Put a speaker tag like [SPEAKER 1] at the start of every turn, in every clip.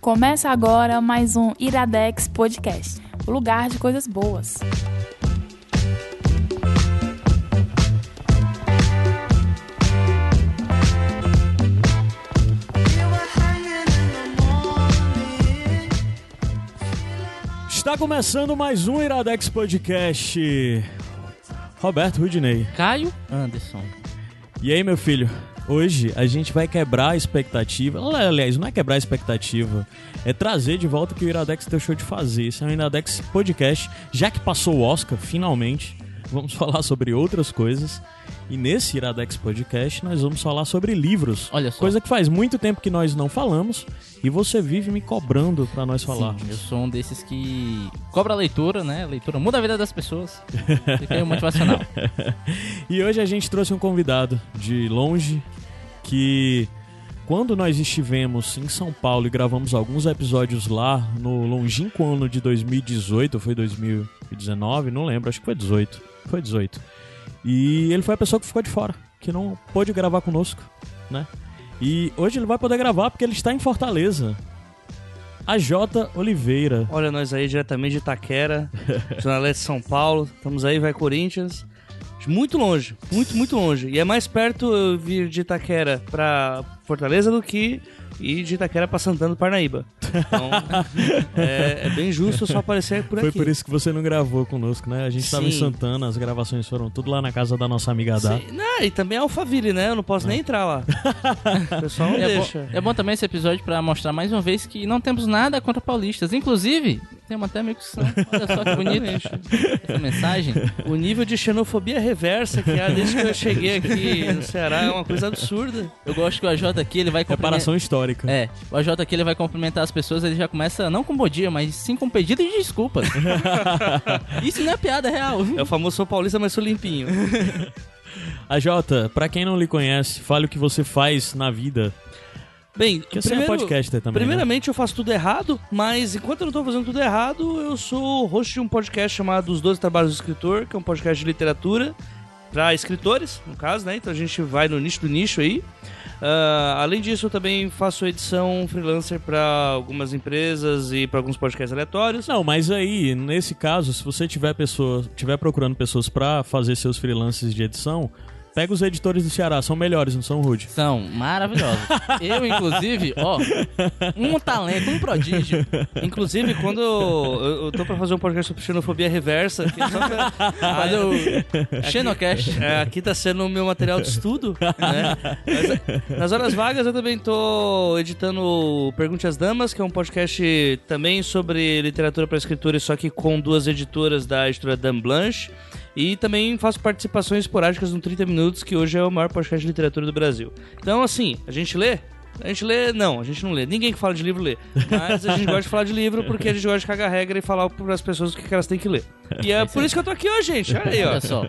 [SPEAKER 1] Começa agora mais um Iradex Podcast, o lugar de coisas boas.
[SPEAKER 2] Está começando mais um Iradex Podcast. Roberto Rudinei.
[SPEAKER 3] Caio Anderson.
[SPEAKER 2] E aí, meu filho? Hoje a gente vai quebrar a expectativa. Aliás, não é quebrar a expectativa, é trazer de volta o que o Iradex deixou de fazer. Esse é um Iradex Podcast, já que passou o Oscar, finalmente. Vamos falar sobre outras coisas. E nesse Iradex Podcast nós vamos falar sobre livros.
[SPEAKER 3] Olha só.
[SPEAKER 2] Coisa que faz muito tempo que nós não falamos e você vive me cobrando pra nós.
[SPEAKER 3] Sim, eu sou um desses que cobra a leitura, né? A leitura muda a vida das pessoas. Fica motivacional.
[SPEAKER 2] e hoje a gente trouxe um convidado de longe que quando nós estivemos em São Paulo e gravamos alguns episódios lá no longínquo ano de 2018, ou foi 2019, não lembro, acho que foi 18. Foi 18. E ele foi a pessoa que ficou de fora, que não pôde gravar conosco, né? E hoje ele vai poder gravar porque ele está em Fortaleza. A J Oliveira.
[SPEAKER 4] Olha nós aí diretamente de Itaquera, Jornalista de São Paulo. Estamos aí, vai Corinthians. Muito longe, muito, muito longe. E é mais perto eu vir de Itaquera pra Fortaleza do que ir de Itaquera pra Santana do Parnaíba. Então, é, é bem justo só aparecer por
[SPEAKER 2] Foi
[SPEAKER 4] aqui.
[SPEAKER 2] por isso que você não gravou conosco, né? A gente estava em
[SPEAKER 4] Sim.
[SPEAKER 2] Santana, as gravações foram tudo lá na casa da nossa amiga Dá.
[SPEAKER 4] Sim. Não, e também é Alphaville, né? Eu não posso nem entrar lá. O pessoal não
[SPEAKER 3] É bom,
[SPEAKER 4] deixa.
[SPEAKER 3] é bom também esse episódio pra mostrar mais uma vez que não temos nada contra paulistas. Inclusive, temos até meio que são. Olha só que bonito essa mensagem.
[SPEAKER 4] O nível de xenofobia reversa que há desde que eu cheguei aqui no Ceará é uma coisa absurda.
[SPEAKER 3] Eu gosto que o AJ aqui ele vai cumprimentar.
[SPEAKER 2] Reparação histórica.
[SPEAKER 3] É, o AJ aqui ele vai cumprimentar as pessoas, ele já começa não com bom dia, mas sim com pedido de desculpas. Isso não é piada real.
[SPEAKER 4] É o famoso sou paulista, mas sou limpinho.
[SPEAKER 2] A Jota, pra quem não lhe conhece, fale o que você faz na vida.
[SPEAKER 4] Bem,
[SPEAKER 2] Porque você é podcaster também. né?
[SPEAKER 4] Primeiramente, eu faço tudo errado, mas enquanto eu não tô fazendo tudo errado, eu sou host de um podcast chamado Os 12 Trabalhos do Escritor, que é um podcast de literatura para escritores, no caso, né? Então a gente vai no nicho do nicho aí. Ah, além disso, eu também faço edição freelancer para algumas empresas e para alguns podcasts aleatórios.
[SPEAKER 2] Não, mas aí, nesse caso, se você tiver pessoa, tiver procurando pessoas pra fazer seus freelances de edição, pega os editores do Ceará, são melhores, não são rude.
[SPEAKER 3] São maravilhosos. Eu, inclusive, ó, um talento, um prodígio.
[SPEAKER 4] Inclusive, quando eu, eu tô para fazer um podcast sobre xenofobia reversa, que só pra-
[SPEAKER 3] Mas o Xenocast.
[SPEAKER 4] É, aqui tá sendo o meu material de estudo, né? Mas, nas horas vagas eu também tô editando Pergunte às Damas, que é um podcast também sobre literatura para escritores, só que com duas editoras da editora Dame Blanche. E também faço participações esporádicas no 30 Minutos, que hoje é o maior podcast de literatura do Brasil. Então, assim, a gente lê? A gente lê? Não, a gente não lê. Ninguém que fala de livro lê. Mas a gente gosta de falar de livro porque a gente gosta de cagar regra e falar para as pessoas o que elas têm que ler. E é por isso que eu tô aqui hoje, gente. Olha aí, ó.
[SPEAKER 3] Olha só.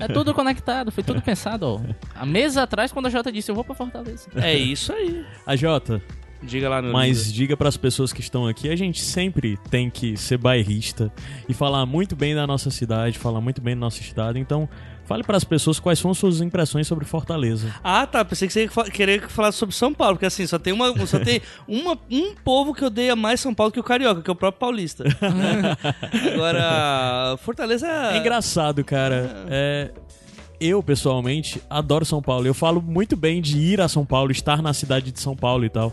[SPEAKER 3] É tudo conectado, foi tudo pensado, ó. Há meses atrás, quando a Jota disse, eu vou pra Fortaleza.
[SPEAKER 4] É isso aí.
[SPEAKER 2] A Jota,
[SPEAKER 4] Diga lá no
[SPEAKER 2] mas diga pras pessoas que estão aqui, a gente sempre tem que ser bairrista e falar muito bem da nossa cidade, falar muito bem do nosso estado. Então, fale pras pessoas quais são suas impressões sobre Fortaleza.
[SPEAKER 4] Ah, tá. Pensei que você ia fa- querer falar sobre São Paulo, porque assim, só tem, uma, só tem uma, um povo que odeia mais São Paulo que o carioca, que é o próprio paulista. Agora, Fortaleza.
[SPEAKER 2] É engraçado, cara. É, eu, pessoalmente, adoro São Paulo. Eu falo muito bem de ir a São Paulo, estar na cidade de São Paulo e tal.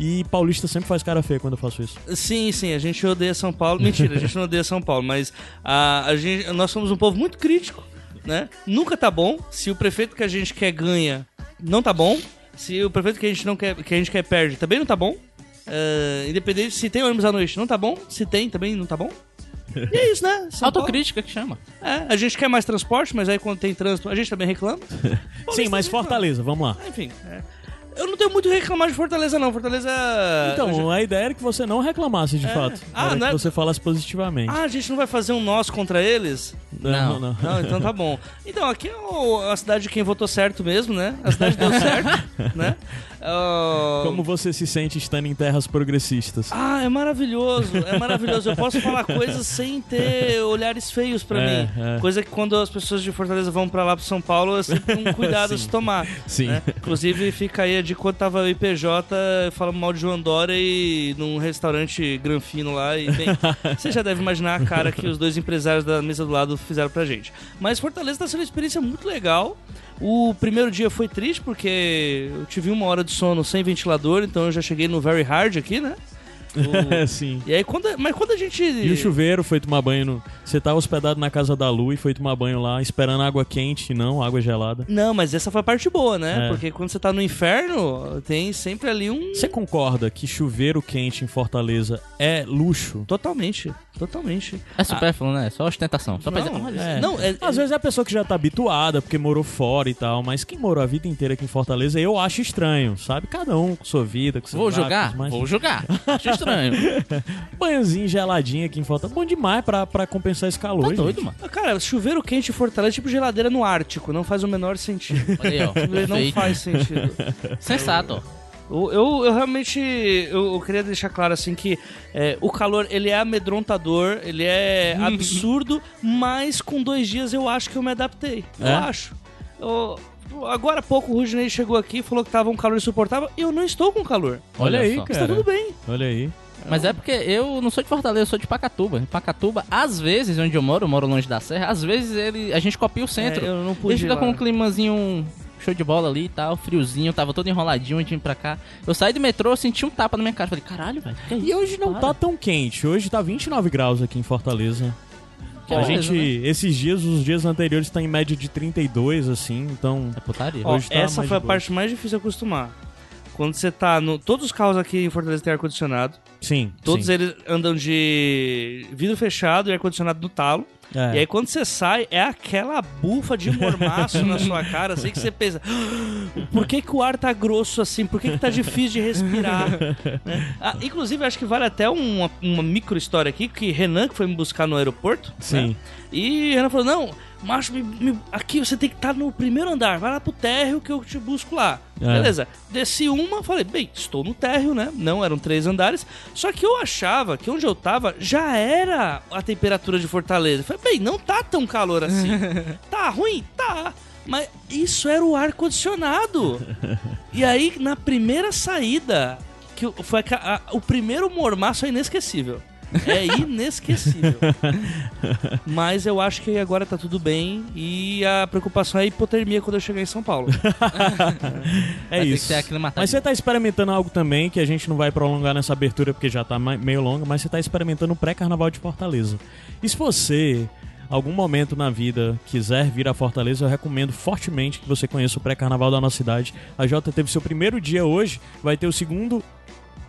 [SPEAKER 2] E paulista sempre faz cara feia quando eu faço isso.
[SPEAKER 4] Sim, sim, a gente odeia São Paulo. Mentira, a gente não odeia São Paulo, mas a, a gente, nós somos um povo muito crítico, né? Nunca tá bom. Se o prefeito que a gente quer ganha, não tá bom. Se o prefeito que a gente não quer, que a gente quer perde, também não tá bom. Ah, independente se tem ônibus à noite, não tá bom. Se tem, também não tá bom. E é isso, né? São
[SPEAKER 3] Autocrítica que chama.
[SPEAKER 4] Paulo- É, a gente quer mais transporte, mas aí quando tem trânsito, a gente também reclama.
[SPEAKER 2] Sim, mas Fortaleza, vamos lá.
[SPEAKER 4] Enfim, é. Eu não tenho muito o que reclamar de Fortaleza, não. Fortaleza.
[SPEAKER 2] Então,
[SPEAKER 4] eu já-
[SPEAKER 2] a ideia era que você não reclamasse de fato.
[SPEAKER 4] Ah,
[SPEAKER 2] era
[SPEAKER 4] não é-
[SPEAKER 2] que você falasse positivamente.
[SPEAKER 4] Ah, a gente não vai fazer um nós contra eles?
[SPEAKER 2] não,
[SPEAKER 3] não.
[SPEAKER 2] não.
[SPEAKER 4] Não, então tá bom. Então, aqui é a cidade de quem votou certo mesmo, né? A cidade deu certo, né? Ah,
[SPEAKER 2] Como você se sente estando em terras progressistas?
[SPEAKER 4] Ah, é maravilhoso, é maravilhoso. Eu posso falar coisas sem ter olhares feios pra
[SPEAKER 2] É,
[SPEAKER 4] mim.
[SPEAKER 2] é.
[SPEAKER 4] Coisa que quando as pessoas de Fortaleza vão pra lá pro São Paulo, é sempre um cuidado a se
[SPEAKER 2] Sim.
[SPEAKER 4] tomar.
[SPEAKER 2] Sim.
[SPEAKER 4] né? Inclusive, fica aí de quando tava o IPJ falando mal de João Dória e num restaurante granfino lá. E, bem, você já deve imaginar a cara que os dois empresários da mesa do lado fizeram pra gente. Mas Fortaleza tá sendo uma experiência muito legal. O primeiro dia foi triste porque eu tive uma hora de sono sem ventilador, então eu já cheguei no very hard aqui, né? O-
[SPEAKER 2] Sim.
[SPEAKER 4] E aí, quando, mas quando a gente.
[SPEAKER 2] E o chuveiro foi tomar banho no. Você tá hospedado na casa da Lu e foi tomar banho lá, esperando água quente, não, água gelada.
[SPEAKER 4] Não, mas essa foi a parte boa, né?
[SPEAKER 2] É.
[SPEAKER 4] Porque quando você tá no inferno, tem sempre ali um.
[SPEAKER 2] Você concorda que chuveiro quente em Fortaleza é luxo?
[SPEAKER 4] Totalmente. Totalmente.
[SPEAKER 3] É supérfluo, né? Só ostentação. Só pra dizer,
[SPEAKER 4] Não,
[SPEAKER 3] olha,
[SPEAKER 2] É.
[SPEAKER 4] não, é,
[SPEAKER 2] Às vezes é a pessoa que já tá habituada, porque morou fora e tal, mas quem morou a vida inteira aqui em Fortaleza, eu acho estranho, sabe? Cada um com sua vida, com seus
[SPEAKER 3] Vou jogar?
[SPEAKER 2] mas
[SPEAKER 3] Vou jogar. Estranho.
[SPEAKER 2] banhozinho geladinho aqui em Fortaleza, bom demais pra, pra compensar esse calor,
[SPEAKER 3] Tá
[SPEAKER 2] gente.
[SPEAKER 3] doido, mano.
[SPEAKER 4] Cara, chuveiro quente em Fortaleza é tipo geladeira no Ártico. Não faz o menor sentido.
[SPEAKER 3] Olha aí, ó.
[SPEAKER 4] não
[SPEAKER 3] Perfeito.
[SPEAKER 4] faz sentido.
[SPEAKER 3] Sensato.
[SPEAKER 4] Eu, eu, eu realmente eu, eu queria deixar claro assim que é, o calor ele é amedrontador, ele é absurdo, mas com dois dias eu acho que eu me adaptei. Eu
[SPEAKER 2] É?
[SPEAKER 4] acho. Eu- agora há pouco o Rudinei chegou aqui e falou que tava um calor insuportável. Eu não estou com calor.
[SPEAKER 2] Olha,
[SPEAKER 3] Olha
[SPEAKER 2] aí,
[SPEAKER 3] só.
[SPEAKER 4] Está
[SPEAKER 2] cara.
[SPEAKER 4] tudo bem.
[SPEAKER 2] Olha aí.
[SPEAKER 3] Mas é porque eu não sou de Fortaleza, eu sou de Pacatuba. Em Pacatuba, às vezes, onde eu moro, eu moro longe da serra, às vezes ele, a gente copia o centro.
[SPEAKER 4] É, eu não
[SPEAKER 3] Ele
[SPEAKER 4] pude ir
[SPEAKER 3] fica
[SPEAKER 4] lá.
[SPEAKER 3] com um climazinho show de bola ali e tal, friozinho, tava todo enroladinho de vir pra cá. Eu saí do metrô, eu senti um tapa na minha cara. Falei, caralho, velho. é
[SPEAKER 2] E hoje não
[SPEAKER 3] Para.
[SPEAKER 2] tá tão quente. Hoje tá 29 graus aqui em Fortaleza. A
[SPEAKER 3] beleza,
[SPEAKER 2] gente,
[SPEAKER 3] né?
[SPEAKER 2] esses dias, os dias anteriores, tá em média de 32, assim, então.
[SPEAKER 3] É putaria.
[SPEAKER 4] Ó,
[SPEAKER 2] Hoje tá
[SPEAKER 4] essa foi a
[SPEAKER 2] boa.
[SPEAKER 4] parte mais difícil de acostumar. Quando você tá no. Todos os carros aqui em Fortaleza têm ar-condicionado.
[SPEAKER 2] Sim.
[SPEAKER 4] Todos
[SPEAKER 2] sim.
[SPEAKER 4] eles andam de vidro fechado e ar-condicionado no talo.
[SPEAKER 2] É.
[SPEAKER 4] E aí quando você sai, é aquela bufa de mormaço na sua cara, assim que você pensa, "Ah, por que, que o ar tá grosso assim? Por que, que tá difícil de respirar? Né? Ah, inclusive, acho que vale até uma, uma micro história aqui, que Renan, que foi me buscar no aeroporto,
[SPEAKER 2] Sim.
[SPEAKER 4] né? E Renan falou, não, macho, me- me- aqui você tem que estar no primeiro andar, vai lá pro térreo que eu te busco lá.
[SPEAKER 2] É.
[SPEAKER 4] Beleza, desci uma, falei, bem, estou no térreo, né? Não eram três andares, só que eu achava que onde eu tava já era a temperatura de Fortaleza. Falei, bem, não tá tão calor assim. tá ruim? Tá. Mas isso era o ar-condicionado. e aí, na primeira saída, que foi a- a- o primeiro mormaço é inesquecível. É inesquecível. Mas eu acho que agora tá tudo bem e a preocupação é a hipotermia quando eu chegar em São Paulo.
[SPEAKER 2] É
[SPEAKER 3] Vai
[SPEAKER 2] isso. Mas você tá experimentando algo também que a gente não vai prolongar nessa abertura porque já tá meio longa, mas você tá experimentando o pré-carnaval de Fortaleza. E se você, algum momento na vida, quiser vir a Fortaleza, eu recomendo fortemente que você conheça o pré-carnaval da nossa cidade. A Jota teve seu primeiro dia hoje, vai ter o segundo.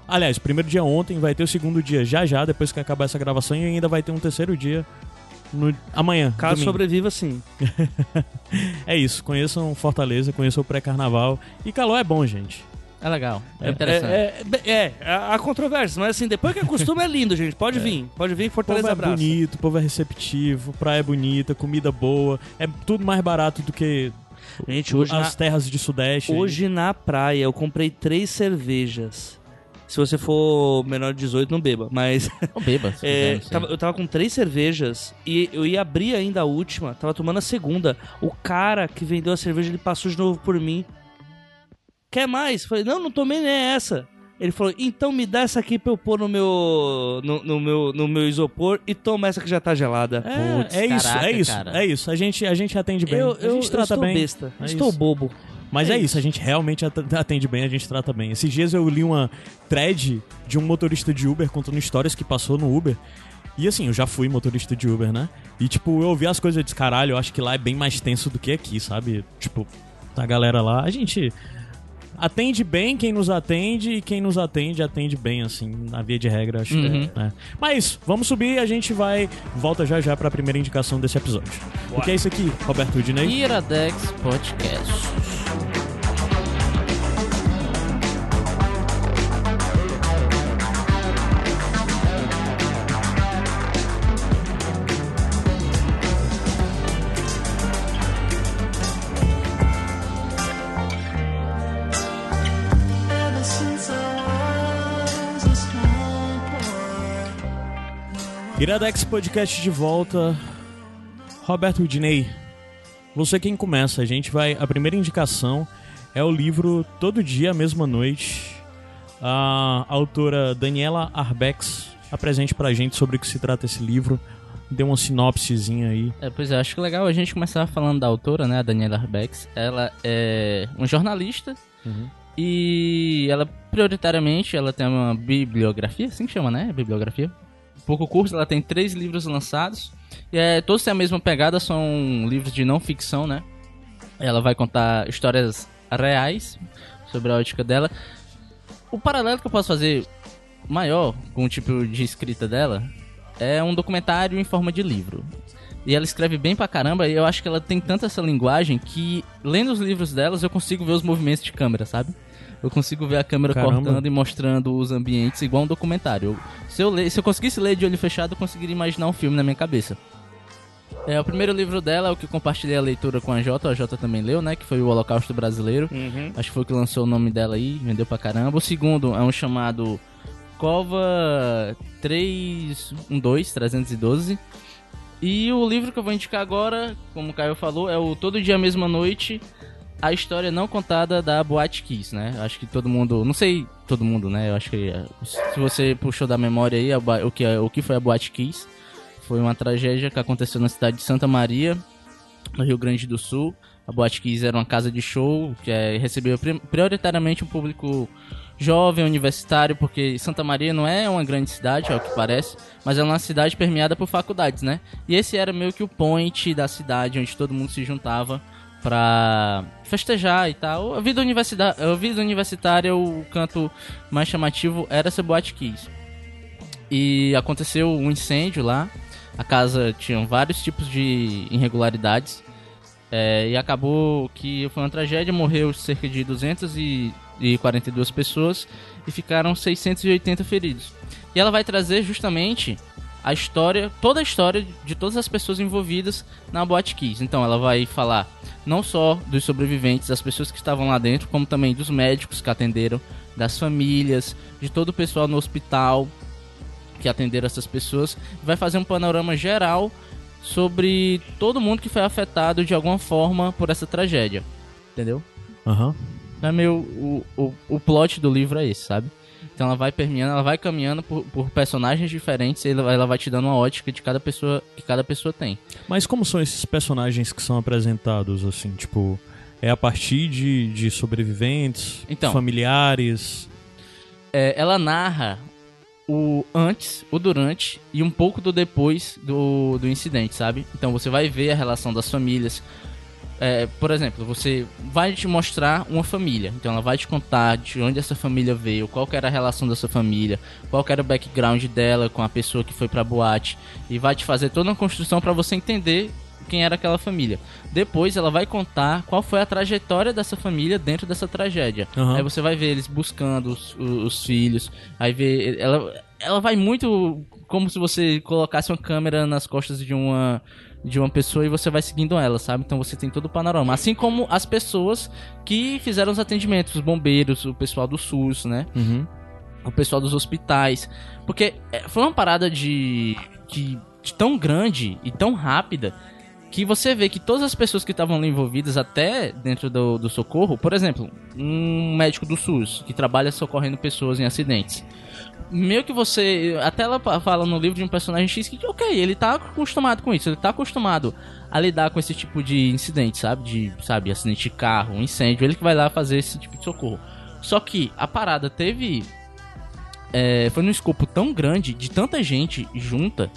[SPEAKER 2] Aliás, o primeiro dia ontem, vai ter o segundo dia já já, depois que acabar essa gravação, e ainda vai ter um terceiro dia no amanhã.
[SPEAKER 4] Caso
[SPEAKER 2] domingo.
[SPEAKER 4] sobreviva, sim.
[SPEAKER 2] É isso, conheçam Fortaleza, conheçam o pré-carnaval. E calor é bom, gente.
[SPEAKER 3] É legal. É,
[SPEAKER 2] É,
[SPEAKER 3] interessante.
[SPEAKER 4] É, é, é, há há controvérsias, mas assim, depois que acostuma é lindo, gente. Pode vir, pode vir,
[SPEAKER 2] O povo
[SPEAKER 4] Fortaleza
[SPEAKER 2] é
[SPEAKER 4] abraça.
[SPEAKER 2] bonito, o povo é receptivo, praia é bonita, comida boa. É tudo mais barato do que
[SPEAKER 4] Gente, hoje
[SPEAKER 2] as
[SPEAKER 4] na,
[SPEAKER 2] terras de sudeste.
[SPEAKER 4] hoje na praia eu comprei três cervejas. Se você for menor de 18, não beba, mas
[SPEAKER 3] Ou beba, se
[SPEAKER 4] é,
[SPEAKER 3] quiser, não
[SPEAKER 4] tava- eu tava com três cervejas e eu ia abrir ainda a última, tava tomando a segunda. O cara que vendeu a cerveja, ele passou de novo por mim. Quer mais? Eu Falei, não, não tomei nem essa. Ele falou, então me dá essa aqui pra eu pôr no meu, no, no meu, no meu isopor e toma essa que já tá gelada.
[SPEAKER 2] É,
[SPEAKER 3] Putz,
[SPEAKER 2] é isso,
[SPEAKER 3] caraca,
[SPEAKER 2] é isso,
[SPEAKER 3] cara.
[SPEAKER 2] é isso. A gente, a gente atende bem,
[SPEAKER 4] Eu,
[SPEAKER 2] a
[SPEAKER 4] eu,
[SPEAKER 2] gente
[SPEAKER 4] eu
[SPEAKER 2] trata
[SPEAKER 4] estou
[SPEAKER 2] bem.
[SPEAKER 4] besta,
[SPEAKER 2] É
[SPEAKER 4] estou
[SPEAKER 2] isso.
[SPEAKER 4] bobo.
[SPEAKER 2] Mas
[SPEAKER 4] É
[SPEAKER 2] é isso, a gente realmente at- atende bem, a gente trata bem. Esses dias eu li uma thread de um motorista de Uber contando histórias que passou no Uber. E assim, eu já fui motorista de Uber, né? E tipo, eu ouvi as coisas e disse, caralho, eu acho que lá é bem mais tenso do que aqui, sabe? Tipo, a galera lá, a gente atende bem quem nos atende e quem nos atende, atende bem, assim, na via de regra, acho
[SPEAKER 3] Uhum.
[SPEAKER 2] que é, né? Mas, vamos subir e a gente vai, volta já já pra primeira indicação desse episódio. O que é isso aqui, Roberto Udinei?
[SPEAKER 3] Iradex Podcast.
[SPEAKER 2] Iradex Podcast de volta. Roberto Dinei, você quem começa. A gente vai. A primeira indicação é o livro Todo Dia, a Mesma Noite. A autora Daniela Arbex apresente pra gente sobre o que se trata esse livro. Dê uma sinopsezinha aí.
[SPEAKER 3] É, pois é, acho que legal a gente começar falando da autora, né, a Daniela Arbex. Ela é uma jornalista
[SPEAKER 2] Uhum.
[SPEAKER 3] e ela, prioritariamente, ela tem uma bibliografia, assim que chama, né, bibliografia. Pouco curso, ela tem três livros lançados. E é, todos têm a mesma pegada, são livros de não ficção, né. Ela vai contar histórias reais sobre a ótica dela. O paralelo que eu posso fazer maior com o tipo de escrita dela é um documentário em forma de livro. E ela escreve bem pra caramba, e eu acho que ela tem tanta essa linguagem que, lendo os livros delas, eu consigo ver os movimentos de câmera, sabe? Eu consigo ver a câmera
[SPEAKER 2] Caramba.
[SPEAKER 3] cortando e mostrando os ambientes igual um documentário. Eu- se, eu ler, se eu conseguisse ler de olho fechado, eu conseguiria imaginar um filme na minha cabeça. É, o primeiro livro dela é o que eu compartilhei a leitura com a Jota, a Jota também leu, né? Que foi o Holocausto Brasileiro.
[SPEAKER 4] Uhum.
[SPEAKER 3] Acho que foi o que lançou o nome dela aí, vendeu pra caramba. O segundo é um chamado Cova 312, 312. E o livro que eu vou indicar agora, como o Caio falou, é o Todo Dia Mesma Noite, a história não contada da Boate Kiss, né? Acho que todo mundo, não sei todo mundo, né? Eu acho que eh, se você puxou da memória aí a o que, é- o que foi a Boate Kiss, foi uma tragédia que aconteceu na cidade de Santa Maria, no Rio Grande do Sul. A Boate Kiss era uma casa de show que recebeu pri- prioritariamente um público jovem, universitário, porque Santa Maria não é uma grande cidade, é o que parece, mas é uma cidade permeada por faculdades, né? E esse era meio que o point da cidade onde todo mundo se juntava pra festejar e tal. A vida, universida- a vida universitária, o canto mais chamativo era essa Boate Kiss. E aconteceu um incêndio lá. A casa tinha vários tipos de irregularidades. É, e acabou que foi uma tragédia, morreu cerca de 242 pessoas e ficaram 680 feridos. E ela vai trazer justamente a história, toda a história de todas as pessoas envolvidas na Boate Kiss. Então ela vai falar não só dos sobreviventes, das pessoas que estavam lá dentro, como também dos médicos que atenderam, das famílias, de todo o pessoal no hospital que atenderam essas pessoas. Vai fazer um panorama geral sobre todo mundo que foi afetado de alguma forma por essa tragédia. Entendeu?
[SPEAKER 2] Aham.
[SPEAKER 3] Então é meio. O, o, o plot do livro é esse, sabe? Então ela vai permeando, ela vai caminhando por, por personagens diferentes e ela, ela vai te dando uma ótica de cada pessoa que cada pessoa tem.
[SPEAKER 2] Mas como são esses personagens que são apresentados, assim, tipo... É a partir de, de sobreviventes,
[SPEAKER 3] Então.
[SPEAKER 2] familiares...
[SPEAKER 3] É, ela narra o antes, o durante e um pouco do depois do, do incidente, sabe? Então você vai ver a relação das famílias. É, por exemplo, você vai te mostrar uma família. Então ela vai te contar de onde essa família veio, qual era a relação dessa família, qual era o background dela com a pessoa que foi pra boate. E vai te fazer toda uma construção pra você entender quem era aquela família. Depois ela vai contar qual foi a trajetória dessa família dentro dessa tragédia.
[SPEAKER 2] Aham.
[SPEAKER 3] Aí você vai ver eles buscando os, os- os filhos. Aí vê. Ela, ela vai muito como se você colocasse uma câmera nas costas de uma. De uma pessoa e você vai seguindo ela, sabe? Então você tem todo o panorama. Assim como as pessoas que fizeram os atendimentos, os bombeiros, o pessoal do SUS, né?
[SPEAKER 2] Uhum.
[SPEAKER 3] o pessoal dos hospitais. Porque é, foi uma parada de, de, de tão grande e tão rápida que você vê que todas as pessoas que estavam ali envolvidas, até dentro do, do socorro, por exemplo, um médico do SUS que trabalha socorrendo pessoas em acidentes. Meio que você. Até ela fala no livro de um personagem X que, ok, ele tá acostumado com isso, ele tá acostumado a lidar com esse tipo de incidente, sabe? De, sabe, acidente de carro, um incêndio, ele que vai lá fazer esse tipo de socorro. Só que a parada teve é, foi num escopo tão grande, de tanta gente junta,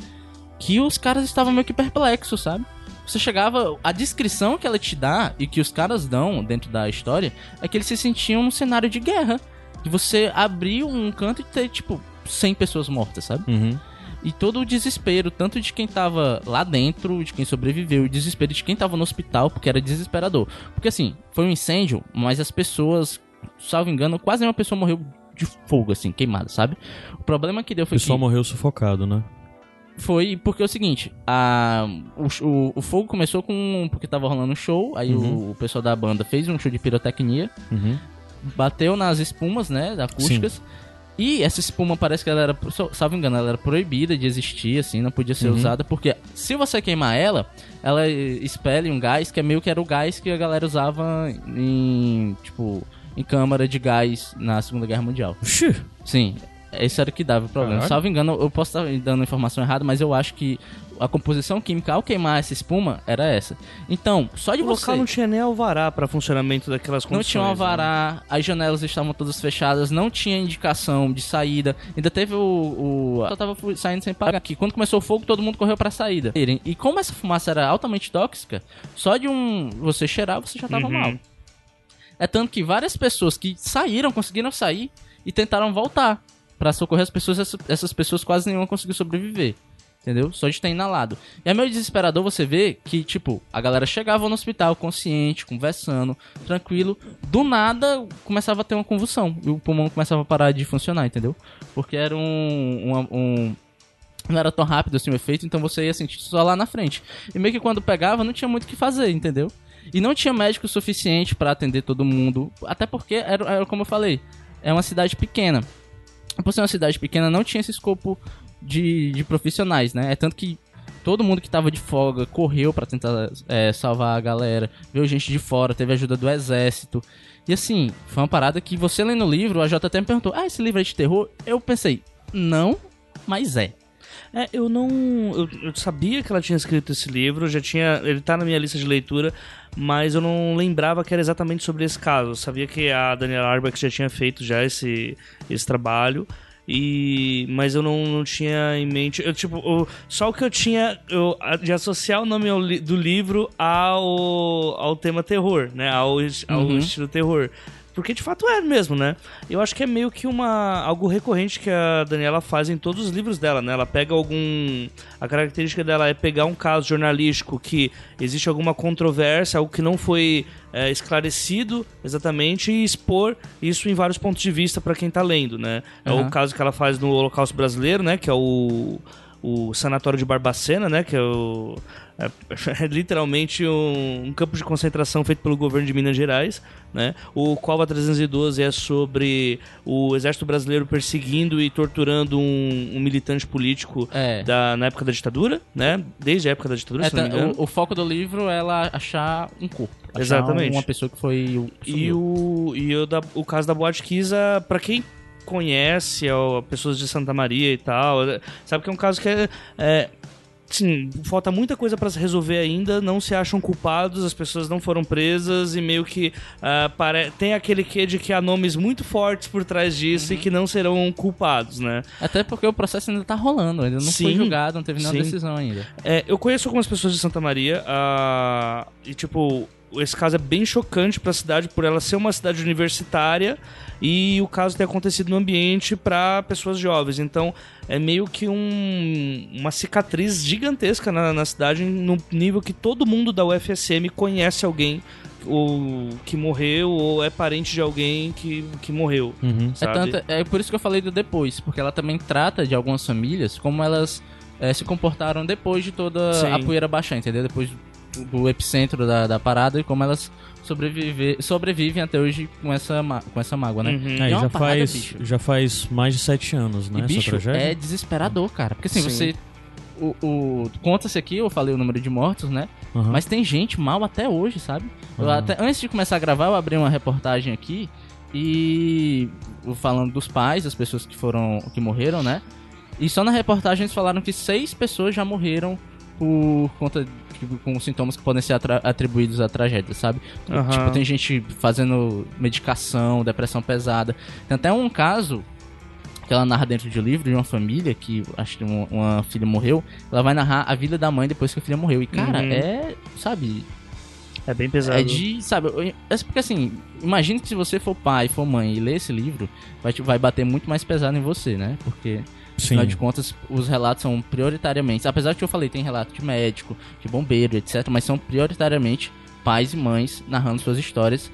[SPEAKER 3] que os caras estavam meio que perplexos, sabe? Você chegava. A descrição que ela te dá e que os caras dão dentro da história é que eles se sentiam num cenário de guerra. De você abrir um canto e ter, tipo, 100 pessoas mortas, sabe?
[SPEAKER 2] Uhum.
[SPEAKER 3] E todo o desespero, tanto de quem tava lá dentro, de quem sobreviveu, e o desespero de quem tava no hospital, porque era desesperador. Porque assim, foi um incêndio, mas as pessoas, salvo engano, quase nenhuma pessoa morreu de fogo, assim, queimada, sabe? O problema que deu
[SPEAKER 2] O
[SPEAKER 3] foi
[SPEAKER 2] pessoal
[SPEAKER 3] que
[SPEAKER 2] morreu sufocado, né?
[SPEAKER 3] foi porque é o seguinte, a, o, o, o fogo começou com. porque tava rolando um show, aí
[SPEAKER 2] Uhum.
[SPEAKER 3] o, o pessoal da banda fez um show de pirotecnia,
[SPEAKER 2] Uhum.
[SPEAKER 3] Bateu nas espumas, né, acústicas, E essa espuma parece que ela era, salvo engano, ela era proibida de existir, assim, não podia ser usada, porque se você queimar ela, ela expele um gás que é meio que era o gás que a galera usava em, tipo, em câmara de gás na Segunda Guerra Mundial.
[SPEAKER 2] Oxi.
[SPEAKER 3] Sim, esse era o que dava o problema.
[SPEAKER 2] Caralho.
[SPEAKER 3] Salvo engano, eu posso estar dando informação errada, mas eu acho que a composição química ao queimar essa espuma era essa. Então, só de
[SPEAKER 4] O
[SPEAKER 3] você...
[SPEAKER 4] local não tinha nem alvará para funcionamento daquelas
[SPEAKER 3] Não
[SPEAKER 4] condições.
[SPEAKER 3] tinha um
[SPEAKER 4] né?
[SPEAKER 3] alvará, as janelas estavam todas fechadas, não tinha indicação de saída. Ainda teve o. o só tava saindo sem pagar aqui. Quando começou o fogo, todo mundo correu pra saída. E como essa fumaça era altamente tóxica, só de um. você cheirar, você já tava
[SPEAKER 4] Uhum.
[SPEAKER 3] mal. É tanto que várias pessoas que saíram, conseguiram sair e tentaram voltar pra socorrer as pessoas. essa- Essas pessoas quase nenhuma conseguiu sobreviver. Entendeu? Só de ter inalado. E é meio desesperador você ver que, tipo, a galera chegava no hospital consciente, conversando, tranquilo. Do nada começava a ter uma convulsão. E o pulmão começava a parar de funcionar, entendeu? Porque era um. uma- um não era tão rápido assim o efeito, então você ia sentir só lá na frente. E meio que quando pegava, não tinha muito o que fazer, entendeu? E não tinha médico suficiente pra atender todo mundo. Até porque, era, era como eu falei, é uma cidade pequena. Por ser uma cidade pequena, não tinha esse escopo de, de profissionais, né? É tanto que todo mundo que tava de folga correu pra tentar é, salvar a galera. Veio gente de fora, teve ajuda do exército. E assim, foi uma parada que você lendo o livro, a J até me perguntou: Ah, esse livro é de terror? Eu pensei, não, mas é.
[SPEAKER 4] É, eu não. Eu, eu sabia que ela tinha escrito esse livro, já tinha. Ele tá na minha lista de leitura, mas eu não lembrava que era exatamente sobre esse caso. Eu sabia que a Daniela Arbach já tinha feito já esse, esse trabalho. E, mas eu não, não tinha em mente. Eu, tipo, eu- só o que eu tinha eu, de associar o nome ao do livro ao, ao tema terror, né? Ao, ao
[SPEAKER 3] Uhum.
[SPEAKER 4] estilo terror. Porque de fato é mesmo, né? Eu acho que é meio que uma algo recorrente que a Daniela faz em todos os livros dela, né? Ela pega algum a característica dela é pegar um caso jornalístico que existe alguma controvérsia, algo que não foi é, esclarecido exatamente e expor isso em vários pontos de vista para quem tá lendo, né? É o caso que ela faz no Holocausto Brasileiro, né? Que é o o Sanatório de Barbacena, né? Que é o é, é literalmente um, um campo de concentração feito pelo governo de Minas Gerais, né? O Cova 312 é sobre o exército brasileiro perseguindo e torturando um, um militante político
[SPEAKER 3] É.
[SPEAKER 4] da, na época da ditadura, né? Desde a época da ditadura,
[SPEAKER 3] É,
[SPEAKER 4] se não me
[SPEAKER 3] tá-
[SPEAKER 4] engano.
[SPEAKER 3] o, o foco do livro é ela achar um corpo.
[SPEAKER 4] Exatamente.
[SPEAKER 3] Uma pessoa que foi. o-
[SPEAKER 4] E
[SPEAKER 3] sumiu.
[SPEAKER 4] o, e o, da, o caso da Boate Kisa, pra quem conhece ó, pessoas de Santa Maria e tal, é, sabe que é um caso que é. é Sim, falta muita coisa pra se resolver ainda, não se acham culpados, as pessoas não foram presas e meio que ah, pare... tem aquele quê de que há nomes muito fortes por trás disso
[SPEAKER 3] Uhum.
[SPEAKER 4] e que não serão culpados, né?
[SPEAKER 3] Até porque o processo ainda tá rolando, ainda não foi
[SPEAKER 4] Sim.
[SPEAKER 3] julgado, não teve nenhuma
[SPEAKER 4] Sim.
[SPEAKER 3] decisão ainda.
[SPEAKER 4] É, eu conheço algumas pessoas de Santa Maria ah, e, tipo, esse caso é bem chocante pra cidade por ela ser uma cidade universitária e o caso ter acontecido no ambiente pra pessoas jovens. Então, é meio que um, uma cicatriz gigantesca na, na cidade, no nível que todo mundo da UFSM conhece alguém ou que morreu ou é parente de alguém que, que morreu.
[SPEAKER 2] Uhum.
[SPEAKER 3] É, tanto, é por isso que eu falei do depois, porque ela também trata de algumas famílias como elas é, se comportaram depois de toda
[SPEAKER 4] Sim.
[SPEAKER 3] a poeira baixar, entendeu? Depois do, do epicentro da, da parada e como elas sobreviver, sobrevivem até hoje com essa, com essa mágoa, né?
[SPEAKER 4] Uhum.
[SPEAKER 3] E é uma
[SPEAKER 2] já
[SPEAKER 3] parada,
[SPEAKER 2] faz,
[SPEAKER 3] bicho.
[SPEAKER 2] já faz mais de sete anos, né?
[SPEAKER 3] E,
[SPEAKER 2] essa
[SPEAKER 3] bicho,
[SPEAKER 2] tragédia.
[SPEAKER 3] é desesperador, cara. Porque assim,
[SPEAKER 4] Sim.
[SPEAKER 3] você. O, o- Conta-se aqui, eu falei o número de mortos, né?
[SPEAKER 2] Aham.
[SPEAKER 3] Mas tem gente mal até hoje, sabe? Eu
[SPEAKER 2] Aham.
[SPEAKER 3] até, antes de começar a gravar, eu abri uma reportagem aqui e. falando dos pais, das pessoas que foram. que morreram, né? E só na reportagem eles falaram que seis pessoas já morreram por conta. Com sintomas que podem ser atribuídos à tragédia, sabe?
[SPEAKER 4] Aham.
[SPEAKER 3] Tipo, tem gente fazendo medicação, depressão pesada. Tem até um caso que ela narra dentro de um livro de uma família que acho que uma, filha morreu. Ela vai narrar a vida da mãe depois que a filha morreu. E, cara,
[SPEAKER 4] Uhum.
[SPEAKER 3] é. Sabe?
[SPEAKER 4] É bem pesado.
[SPEAKER 3] É de. Sabe? É porque assim. Imagina que se você for pai, for mãe e ler esse livro, vai, vai bater muito mais pesado em você, né? Porque.
[SPEAKER 2] Sim.
[SPEAKER 3] Afinal de contas, os relatos são prioritariamente. Apesar de que eu falei, tem relato de médico, de bombeiro, etc. Mas são prioritariamente pais e mães narrando suas histórias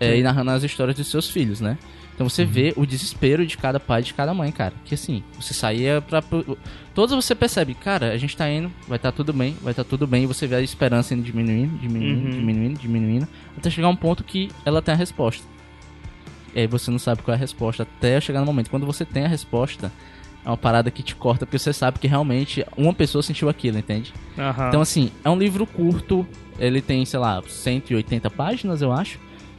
[SPEAKER 3] é, e narrando as histórias dos seus filhos, né? Então você vê o desespero de cada pai e de cada mãe, cara. Que assim, você saía pra. Todos você percebe, cara, a gente tá indo, vai estar tudo bem, vai estar tudo bem, e você vê a esperança indo diminuindo, diminuindo,
[SPEAKER 4] Uhum.
[SPEAKER 3] diminuindo, diminuindo, até chegar um ponto que ela tem a resposta. E aí você não sabe qual é a resposta até chegar no momento. Quando você tem a resposta, é uma parada que te corta, porque você sabe que realmente uma pessoa sentiu aquilo, entende?
[SPEAKER 4] Aham.
[SPEAKER 3] Então, assim, é um livro curto, ele tem, sei lá, 180 páginas, eu acho.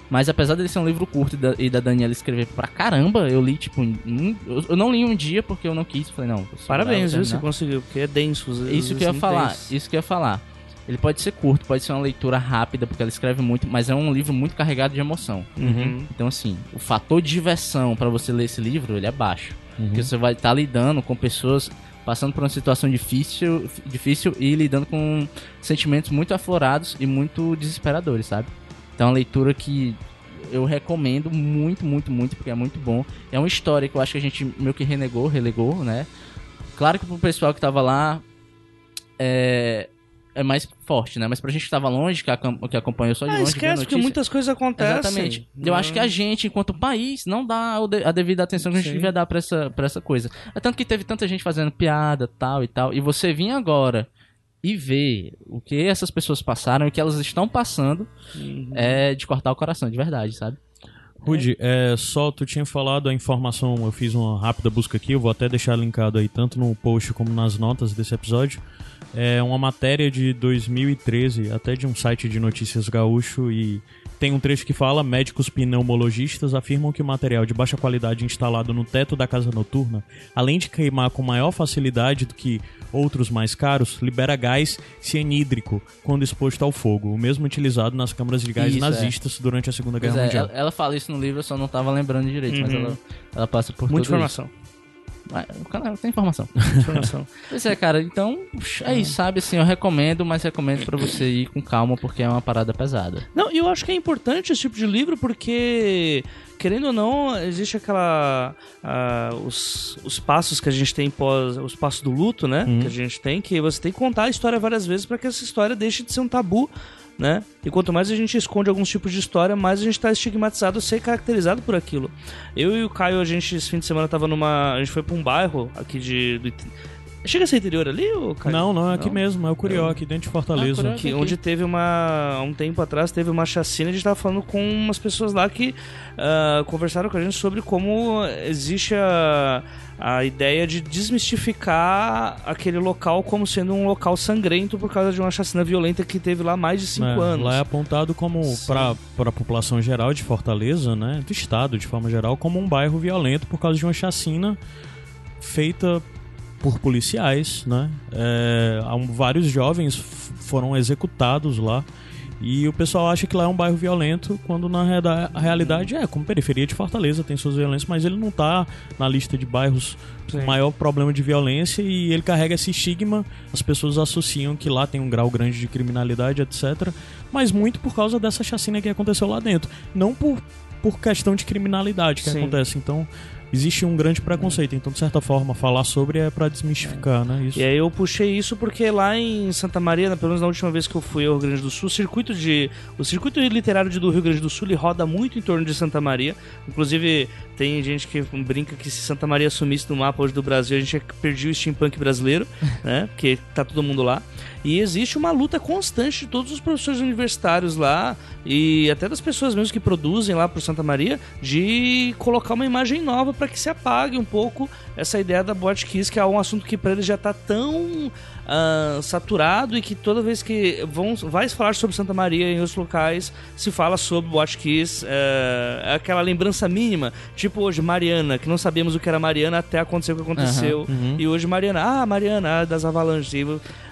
[SPEAKER 3] Mas apesar dele ser um livro curto e da, e da Daniela escrever pra caramba, eu li, tipo, um- eu, eu não li um dia porque eu não quis. Falei, não,
[SPEAKER 4] Parabéns, viu? Você
[SPEAKER 3] terminar.
[SPEAKER 4] conseguiu, porque é denso.
[SPEAKER 3] Isso que eu ia falar,
[SPEAKER 4] denso.
[SPEAKER 3] isso que eu ia falar. Ele pode ser curto, pode ser uma leitura rápida, porque ela escreve muito, mas é um livro muito carregado de emoção.
[SPEAKER 4] Uhum.
[SPEAKER 3] Então, assim, o fator de diversão pra você ler esse livro, ele é baixo.
[SPEAKER 2] Uhum.
[SPEAKER 3] Porque você vai estar lidando com pessoas passando por uma situação difícil, difícil e lidando com sentimentos muito aflorados e muito desesperadores, sabe? Então é uma leitura que eu recomendo muito, muito, muito, porque é muito bom. É uma história que eu acho que a gente meio que renegou, relegou, né? Claro que pro pessoal que tava lá é, é mais forte, né? Mas pra gente que tava longe, que, acom- que acompanhou só de
[SPEAKER 4] Ah,
[SPEAKER 3] longe,
[SPEAKER 4] esquece,
[SPEAKER 3] notícia,
[SPEAKER 4] muitas coisas acontecem.
[SPEAKER 3] Exatamente. Eu acho que a gente, enquanto país, não dá a devida atenção que a gente
[SPEAKER 4] Sim.
[SPEAKER 3] devia dar pra essa, pra essa coisa. É tanto que teve tanta gente fazendo piada, tal e tal. E você vir agora e ver o que essas pessoas passaram e o que elas estão passando
[SPEAKER 4] Uhum.
[SPEAKER 3] é de cortar o coração, de verdade, sabe?
[SPEAKER 2] Rude, é, só tu tinha falado a informação, eu fiz uma rápida busca aqui, eu vou até deixar linkado aí tanto no post como nas notas desse episódio. É uma matéria de 2013, até de um site de notícias gaúcho e tem um trecho que fala: médicos pneumologistas afirmam que o material de baixa qualidade instalado no teto da casa noturna, além de queimar com maior facilidade do que outros mais caros, libera gás cianídrico quando exposto ao fogo, o mesmo utilizado nas câmaras de gás
[SPEAKER 3] Isso, é.
[SPEAKER 2] nazistas durante a Segunda
[SPEAKER 3] Pois
[SPEAKER 2] Guerra
[SPEAKER 3] é,
[SPEAKER 2] Mundial.
[SPEAKER 3] ela, ela fala isso no livro, eu só não tava lembrando direito, mas
[SPEAKER 4] Uhum.
[SPEAKER 3] ela, ela passa por
[SPEAKER 4] Muita
[SPEAKER 3] tudo
[SPEAKER 4] informação.
[SPEAKER 3] isso. O canal tem informação. Pois é, cara, então é isso, sabe? Assim, eu recomendo, mas recomendo pra você ir com calma, porque é uma parada pesada.
[SPEAKER 4] Não, e eu acho que é importante esse tipo de livro porque, querendo ou não, existe aquela. ah, os, os passos que a gente tem pós. Os passos do luto, né? Que a gente tem, que você tem que contar a história várias vezes para que essa história deixe de ser um tabu. Né? E quanto mais a gente esconde alguns tipos de história, mais a gente tá estigmatizado a ser caracterizado por aquilo. Eu e o Caio, a gente esse fim de semana tava numa. A gente foi pra um bairro aqui de. do Chega a ser interior ali, ô Caio?
[SPEAKER 2] Não, não, é aqui mesmo, é o Curió, aqui dentro de Fortaleza.
[SPEAKER 3] Ah, aqui.
[SPEAKER 4] onde teve uma há um tempo atrás teve uma chacina a gente tava falando com umas pessoas lá que ah, conversaram com a gente sobre como existe a, a ideia de desmistificar aquele local como sendo um local sangrento por causa de uma chacina violenta que teve lá mais de cinco
[SPEAKER 2] É,
[SPEAKER 4] anos.
[SPEAKER 2] Lá é apontado como, para a população geral de Fortaleza, né, do estado de forma geral, como um bairro violento por causa de uma chacina feita por policiais, né? É, vários jovens foram executados lá e o pessoal acha que lá é um bairro violento, quando na realidade é como periferia de Fortaleza tem suas violências, mas ele não tá na lista de bairros com
[SPEAKER 4] Sim.
[SPEAKER 2] maior problema de violência e ele carrega esse estigma. As pessoas associam que lá tem um grau grande de criminalidade, etc. Mas muito por causa dessa chacina que aconteceu lá dentro, não por por questão de criminalidade que
[SPEAKER 4] Sim.
[SPEAKER 2] acontece. Então existe um grande preconceito. Então de certa forma falar sobre é pra desmistificar, né? Isso.
[SPEAKER 4] E aí eu puxei isso porque lá em Santa Maria, pelo menos na última vez que eu fui ao Rio Grande do Sul, o circuito de o circuito literário do Rio Grande do Sul ele roda muito em torno de Santa Maria. Inclusive tem gente que brinca que se Santa Maria sumisse do mapa hoje do Brasil, a gente ia perder o steampunk brasileiro, né? Porque tá todo mundo lá. E existe uma luta constante de todos os professores universitários lá e até das pessoas mesmo que produzem lá por Santa Maria de colocar uma imagem nova para que se apague um pouco essa ideia da Boate Kiss, que é um assunto que para eles já tá tão ah, saturado e que toda vez que vão vai falar sobre Santa Maria em outros locais se fala sobre Boate Kiss, é, é aquela lembrança mínima, tipo hoje Mariana, que não sabíamos o que era Mariana até acontecer o que aconteceu. E hoje Mariana, ah, Mariana, ah, das avalanches. E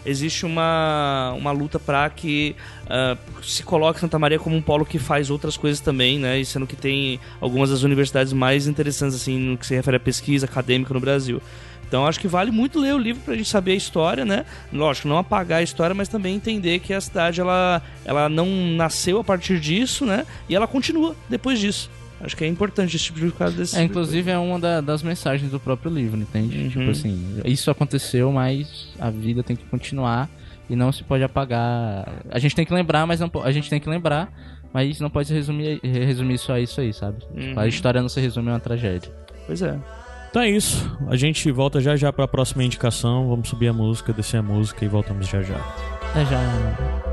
[SPEAKER 4] existe uma, uma luta para que ah, se coloque Santa Maria como um polo que faz outras coisas também, né? E sendo que tem algumas das universidades mais interessantes, assim, no que se refere à pesquisa acadêmica no Brasil. Então acho que vale muito ler o livro pra gente saber a história, né? Lógico, não apagar a história, mas também entender que a cidade ela, ela não nasceu a partir disso, né? E ela continua depois disso. Acho que é importante esse tipo de caso desse.
[SPEAKER 3] É, inclusive é uma da- das mensagens do próprio livro, entende?
[SPEAKER 4] Uhum.
[SPEAKER 3] Tipo assim, isso aconteceu, mas a vida tem que continuar e não se pode apagar. A gente tem que lembrar, mas não a gente tem que lembrar, mas não pode resumir, resumir só a isso aí, sabe? Tipo, A
[SPEAKER 4] Uhum.
[SPEAKER 3] história não se resume a uma tragédia.
[SPEAKER 4] Pois é.
[SPEAKER 2] Então é isso. A gente volta já já pra próxima indicação. Vamos subir a música, descer a música e voltamos já já.
[SPEAKER 3] É já.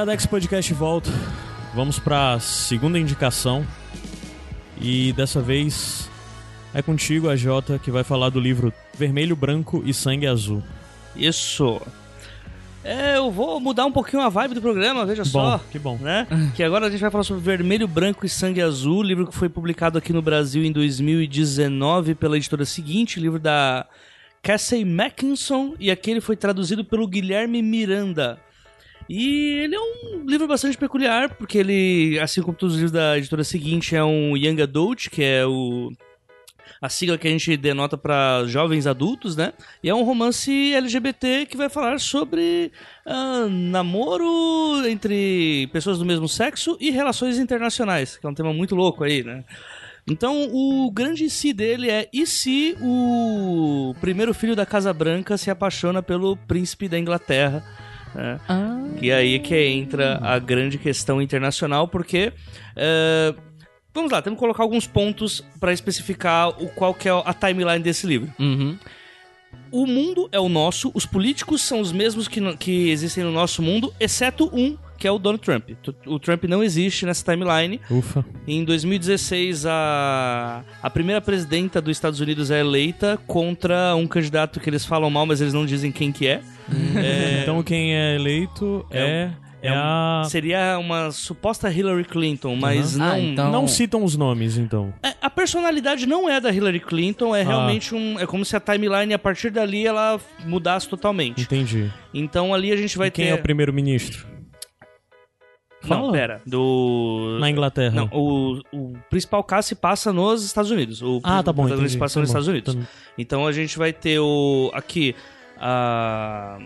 [SPEAKER 2] Iradex Podcast volta. Vamos para a segunda indicação. E dessa vez é contigo, a Jota, que vai falar do livro Vermelho, Branco e Sangue Azul.
[SPEAKER 4] Isso. É, eu vou mudar um pouquinho a vibe do programa, veja
[SPEAKER 2] Bom,
[SPEAKER 4] só.
[SPEAKER 2] que bom.
[SPEAKER 4] Né? que agora a gente vai falar sobre Vermelho, Branco e Sangue Azul, livro que foi publicado aqui no Brasil em 2019 pela editora seguinte, livro da Cassie Mackinson, e aqui ele foi traduzido pelo Guilherme Miranda. E ele é um livro bastante peculiar, porque ele, assim como todos os livros da editora seguinte, é um Young Adult, que é o a sigla que a gente denota para jovens adultos, né? E é um romance LGBT que vai falar sobre ah, namoro entre pessoas do mesmo sexo e relações internacionais, que é um tema muito louco aí, né? Então, o grande si dele é: e se o primeiro filho da Casa Branca se apaixona pelo príncipe da Inglaterra? Né? E aí que entra a grande questão internacional, porque. eh, vamos lá, temos que colocar alguns pontos para especificar o qual que é a timeline desse livro.
[SPEAKER 3] Uhum.
[SPEAKER 4] O mundo é o nosso, os políticos são os mesmos que, no- que existem no nosso mundo, exceto um, que é o Donald Trump. O Trump não existe nessa timeline.
[SPEAKER 2] Ufa.
[SPEAKER 4] Em 2016, a, a primeira presidenta dos Estados Unidos é eleita contra um candidato que eles falam mal, mas eles não dizem quem que é. É,
[SPEAKER 2] Então quem é eleito é, é,
[SPEAKER 4] é um-
[SPEAKER 2] a.
[SPEAKER 4] Seria uma suposta Hillary Clinton, mas
[SPEAKER 3] Uhum.
[SPEAKER 4] não...
[SPEAKER 3] Ah, então-
[SPEAKER 2] Não citam os nomes, então.
[SPEAKER 4] É, a personalidade não é da Hillary Clinton, é
[SPEAKER 2] Ah.
[SPEAKER 4] realmente um... É como se a timeline, a partir dali, ela mudasse totalmente.
[SPEAKER 2] Entendi.
[SPEAKER 4] Então ali a gente vai
[SPEAKER 2] E quem
[SPEAKER 4] ter...
[SPEAKER 2] é o primeiro-ministro?
[SPEAKER 4] Não,
[SPEAKER 2] Fala.
[SPEAKER 4] pera. Do...
[SPEAKER 2] Na Inglaterra.
[SPEAKER 4] Não, o, o principal caso se passa nos Estados Unidos. O
[SPEAKER 2] Ah, tá bom,
[SPEAKER 4] O se passa
[SPEAKER 2] Tá
[SPEAKER 4] nos
[SPEAKER 2] bom.
[SPEAKER 4] Estados Unidos.
[SPEAKER 2] Tá-
[SPEAKER 4] Então a gente vai ter o aqui a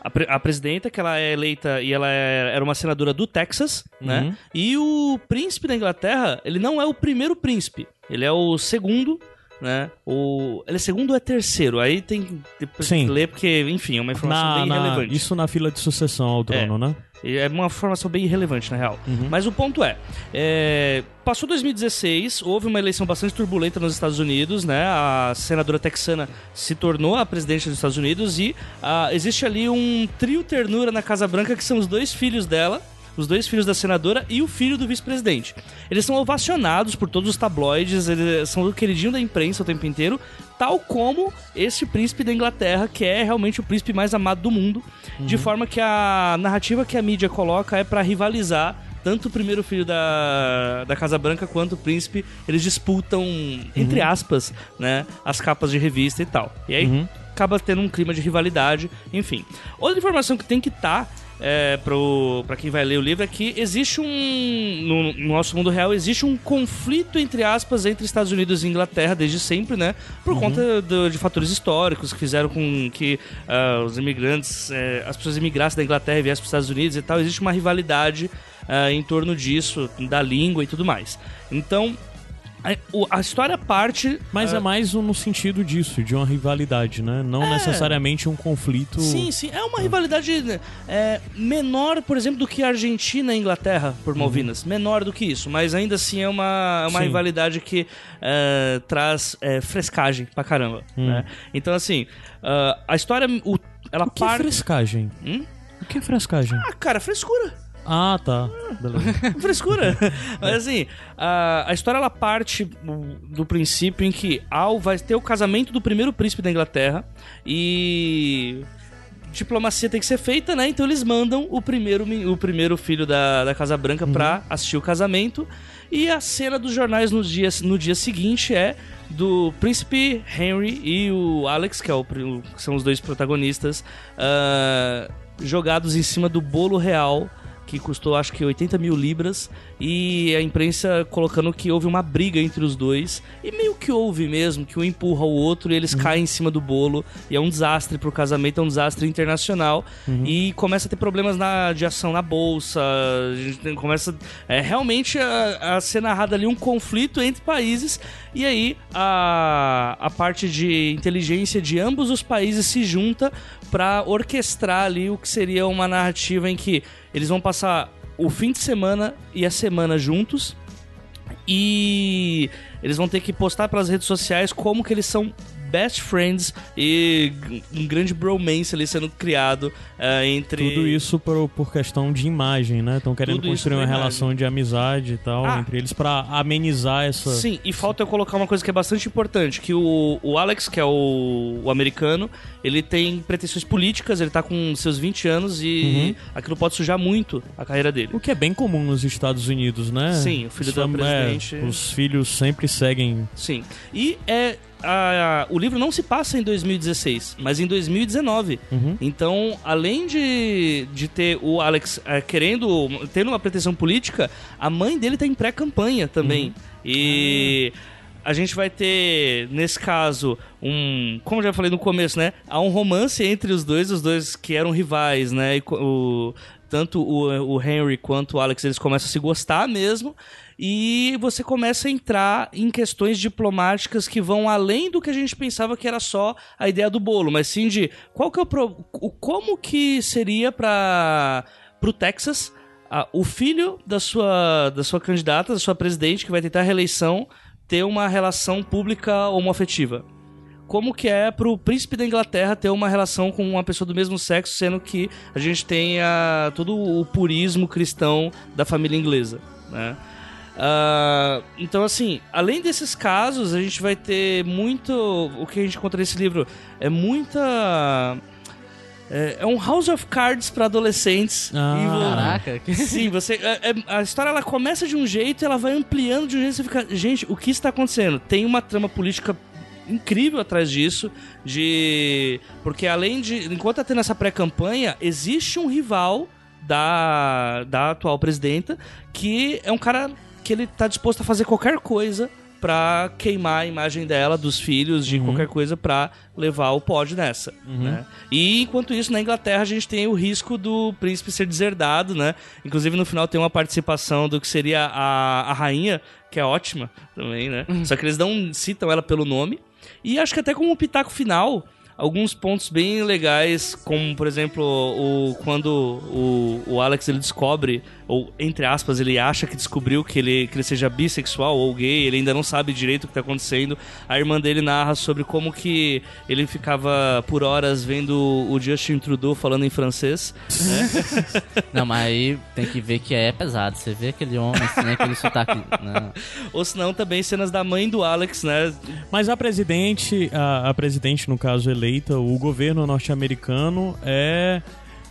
[SPEAKER 4] a, pre- a presidenta que ela é eleita e ela é- era uma senadora do Texas, né?
[SPEAKER 2] Uhum.
[SPEAKER 4] E o príncipe da Inglaterra, ele não é o primeiro príncipe, ele é o segundo, né? O ele é segundo ou é terceiro? Aí tem que depois
[SPEAKER 2] Sim.
[SPEAKER 4] ler porque, enfim, é uma informação
[SPEAKER 2] Na,
[SPEAKER 4] bem
[SPEAKER 2] na-
[SPEAKER 4] relevante.
[SPEAKER 2] isso na fila de sucessão ao trono, né?
[SPEAKER 4] E É uma informação bem irrelevante, na real.
[SPEAKER 2] Uhum.
[SPEAKER 4] Mas o ponto é, é, passou 2016, houve uma eleição bastante turbulenta nos Estados Unidos, né? A senadora texana se tornou a presidente dos Estados Unidos e ah, existe ali um trio ternura na Casa Branca que são os dois filhos dela. Os dois filhos da senadora e o filho do vice-presidente. Eles são ovacionados por todos os tabloides, eles são o queridinho da imprensa o tempo inteiro, tal como esse príncipe da Inglaterra, que é realmente o príncipe mais amado do mundo, de forma que a narrativa que a mídia coloca é pra rivalizar tanto o primeiro filho da, da Casa Branca quanto o príncipe, eles disputam, entre aspas, né, as capas de revista e tal. E aí
[SPEAKER 2] Uhum.
[SPEAKER 4] acaba tendo um clima de rivalidade, enfim. Outra informação que tem que estar é, pro, pra quem vai ler o livro é que existe um. No, no nosso mundo real, existe um conflito, entre aspas, entre Estados Unidos e Inglaterra desde sempre, né? Por conta do- de fatores históricos que fizeram com que ah, os imigrantes, eh, as pessoas imigrassem da Inglaterra e viessem para os Estados Unidos e tal. Existe uma rivalidade ah, em torno disso, da língua e tudo mais. Então. A, história parte.
[SPEAKER 2] Mas
[SPEAKER 4] ah,
[SPEAKER 2] é mais um no sentido disso, de uma rivalidade, né? Não necessariamente um conflito.
[SPEAKER 4] Sim, sim. É uma rivalidade é, menor, por exemplo, do que a Argentina e a Inglaterra por Malvinas. Menor do que isso, mas ainda assim é uma, é uma
[SPEAKER 2] Sim.
[SPEAKER 4] rivalidade que é, traz é, frescagem pra caramba. né? Então, assim, ah, a história. o- ela
[SPEAKER 2] O que é
[SPEAKER 4] parte.
[SPEAKER 2] frescagem?
[SPEAKER 4] Hum?
[SPEAKER 2] O que é frescagem?
[SPEAKER 4] Ah, cara, frescura.
[SPEAKER 2] Ah, tá.
[SPEAKER 4] Frescura. Mas assim, a, a história ela parte do- do princípio em que Al vai ter o casamento do primeiro príncipe da Inglaterra e diplomacia tem que ser feita, né? Então eles mandam o primeiro, o primeiro filho da, da Casa Branca pra assistir o casamento. E a cena dos jornais no dia, no dia seguinte é do príncipe Henry e o Alex, que, é o, que são os dois protagonistas, ah, jogados em cima do bolo real que custou acho que 80 mil libras, e a imprensa colocando que houve uma briga entre os dois, e meio que houve mesmo, que um empurra o outro e eles caem em cima do bolo, e é um desastre pro casamento, é um desastre internacional, e começa a ter problemas na, de ação na bolsa, a gente tem- começa é, realmente a, a ser narrado ali um conflito entre países, e aí a, a parte de inteligência de ambos os países se junta para orquestrar ali o que seria uma narrativa em que eles vão passar o fim de semana e a semana juntos. E eles vão ter que postar pelas redes sociais como que eles são best friends e um grande bromance ali sendo criado uh, entre...
[SPEAKER 2] Tudo isso por, por questão de imagem, né? Estão querendo
[SPEAKER 4] Tudo
[SPEAKER 2] construir uma
[SPEAKER 4] imagem.
[SPEAKER 2] relação de amizade e tal
[SPEAKER 4] Ah.
[SPEAKER 2] entre eles pra amenizar essa...
[SPEAKER 4] Sim, e falta eu colocar uma coisa que é bastante importante, que o, o Alex, que é o, o americano, ele tem pretensões políticas, ele tá com seus 20 anos e aquilo pode sujar muito a carreira dele.
[SPEAKER 2] O que é bem comum nos Estados Unidos, né?
[SPEAKER 4] Sim, o filho do presidente-
[SPEAKER 2] é, os filhos sempre seguem.
[SPEAKER 4] Sim. E é. A- o livro não se passa em 2016, mas em 2019.
[SPEAKER 2] Uhum.
[SPEAKER 4] Então, além de, de ter o Alex eh, querendo, tendo uma pretensão política, a mãe dele tá em pré-campanha também. E a gente vai ter, nesse caso, um. Como eu já falei no começo, né? Há um romance entre os dois, os dois que eram rivais, né? E o, tanto o, o Henry quanto o Alex eles começam a se gostar mesmo. E você começa a entrar em questões diplomáticas que vão além do que a gente pensava que era só a ideia do bolo, mas sim de qual que é o, pro, o como que seria para pro Texas ah, o filho da sua da sua candidata, da sua presidente que vai tentar a reeleição ter uma relação pública homoafetiva. Como que é pro príncipe da Inglaterra ter uma relação com uma pessoa do mesmo sexo, sendo que a gente tem ah, todo o purismo cristão da família inglesa, né? Ah, então, assim, além desses casos, a gente vai ter muito. O que a gente encontra nesse livro é muita. É, é um House of Cards para adolescentes.
[SPEAKER 2] Ah.
[SPEAKER 4] E
[SPEAKER 3] Caraca, que-
[SPEAKER 4] Sim, você. é- é- a história ela começa de um jeito e ela vai ampliando de um jeito e você fica. Gente, o que está acontecendo? Tem uma trama política incrível atrás disso. De. Porque além de. Enquanto tá tendo essa pré-campanha, existe um rival da, da atual presidenta que é um cara que ele tá disposto a fazer qualquer coisa pra queimar a imagem dela, dos filhos, de qualquer coisa pra levar o pódio nessa, né? E enquanto isso, na Inglaterra a gente tem o risco do príncipe ser deserdado, né? Inclusive no final tem uma participação do que seria a, a rainha, que é ótima também, né? Só que eles não citam ela pelo nome. E acho que até como um pitaco final, alguns pontos bem legais, como por exemplo, o, quando o, o Alex ele descobre, ou entre aspas, ele acha que descobriu que ele, que ele seja bissexual ou gay, ele ainda não sabe direito o que tá acontecendo. A irmã dele narra sobre como que ele ficava por horas vendo o Justin Trudeau falando em francês.
[SPEAKER 3] Não, mas aí tem que ver que é pesado. Você vê aquele homem, assim, aquele sotaque. Não.
[SPEAKER 4] Ou senão também cenas da mãe do Alex, né?
[SPEAKER 2] Mas a presidente, a, a presidente, no caso eleita, o governo norte-americano é.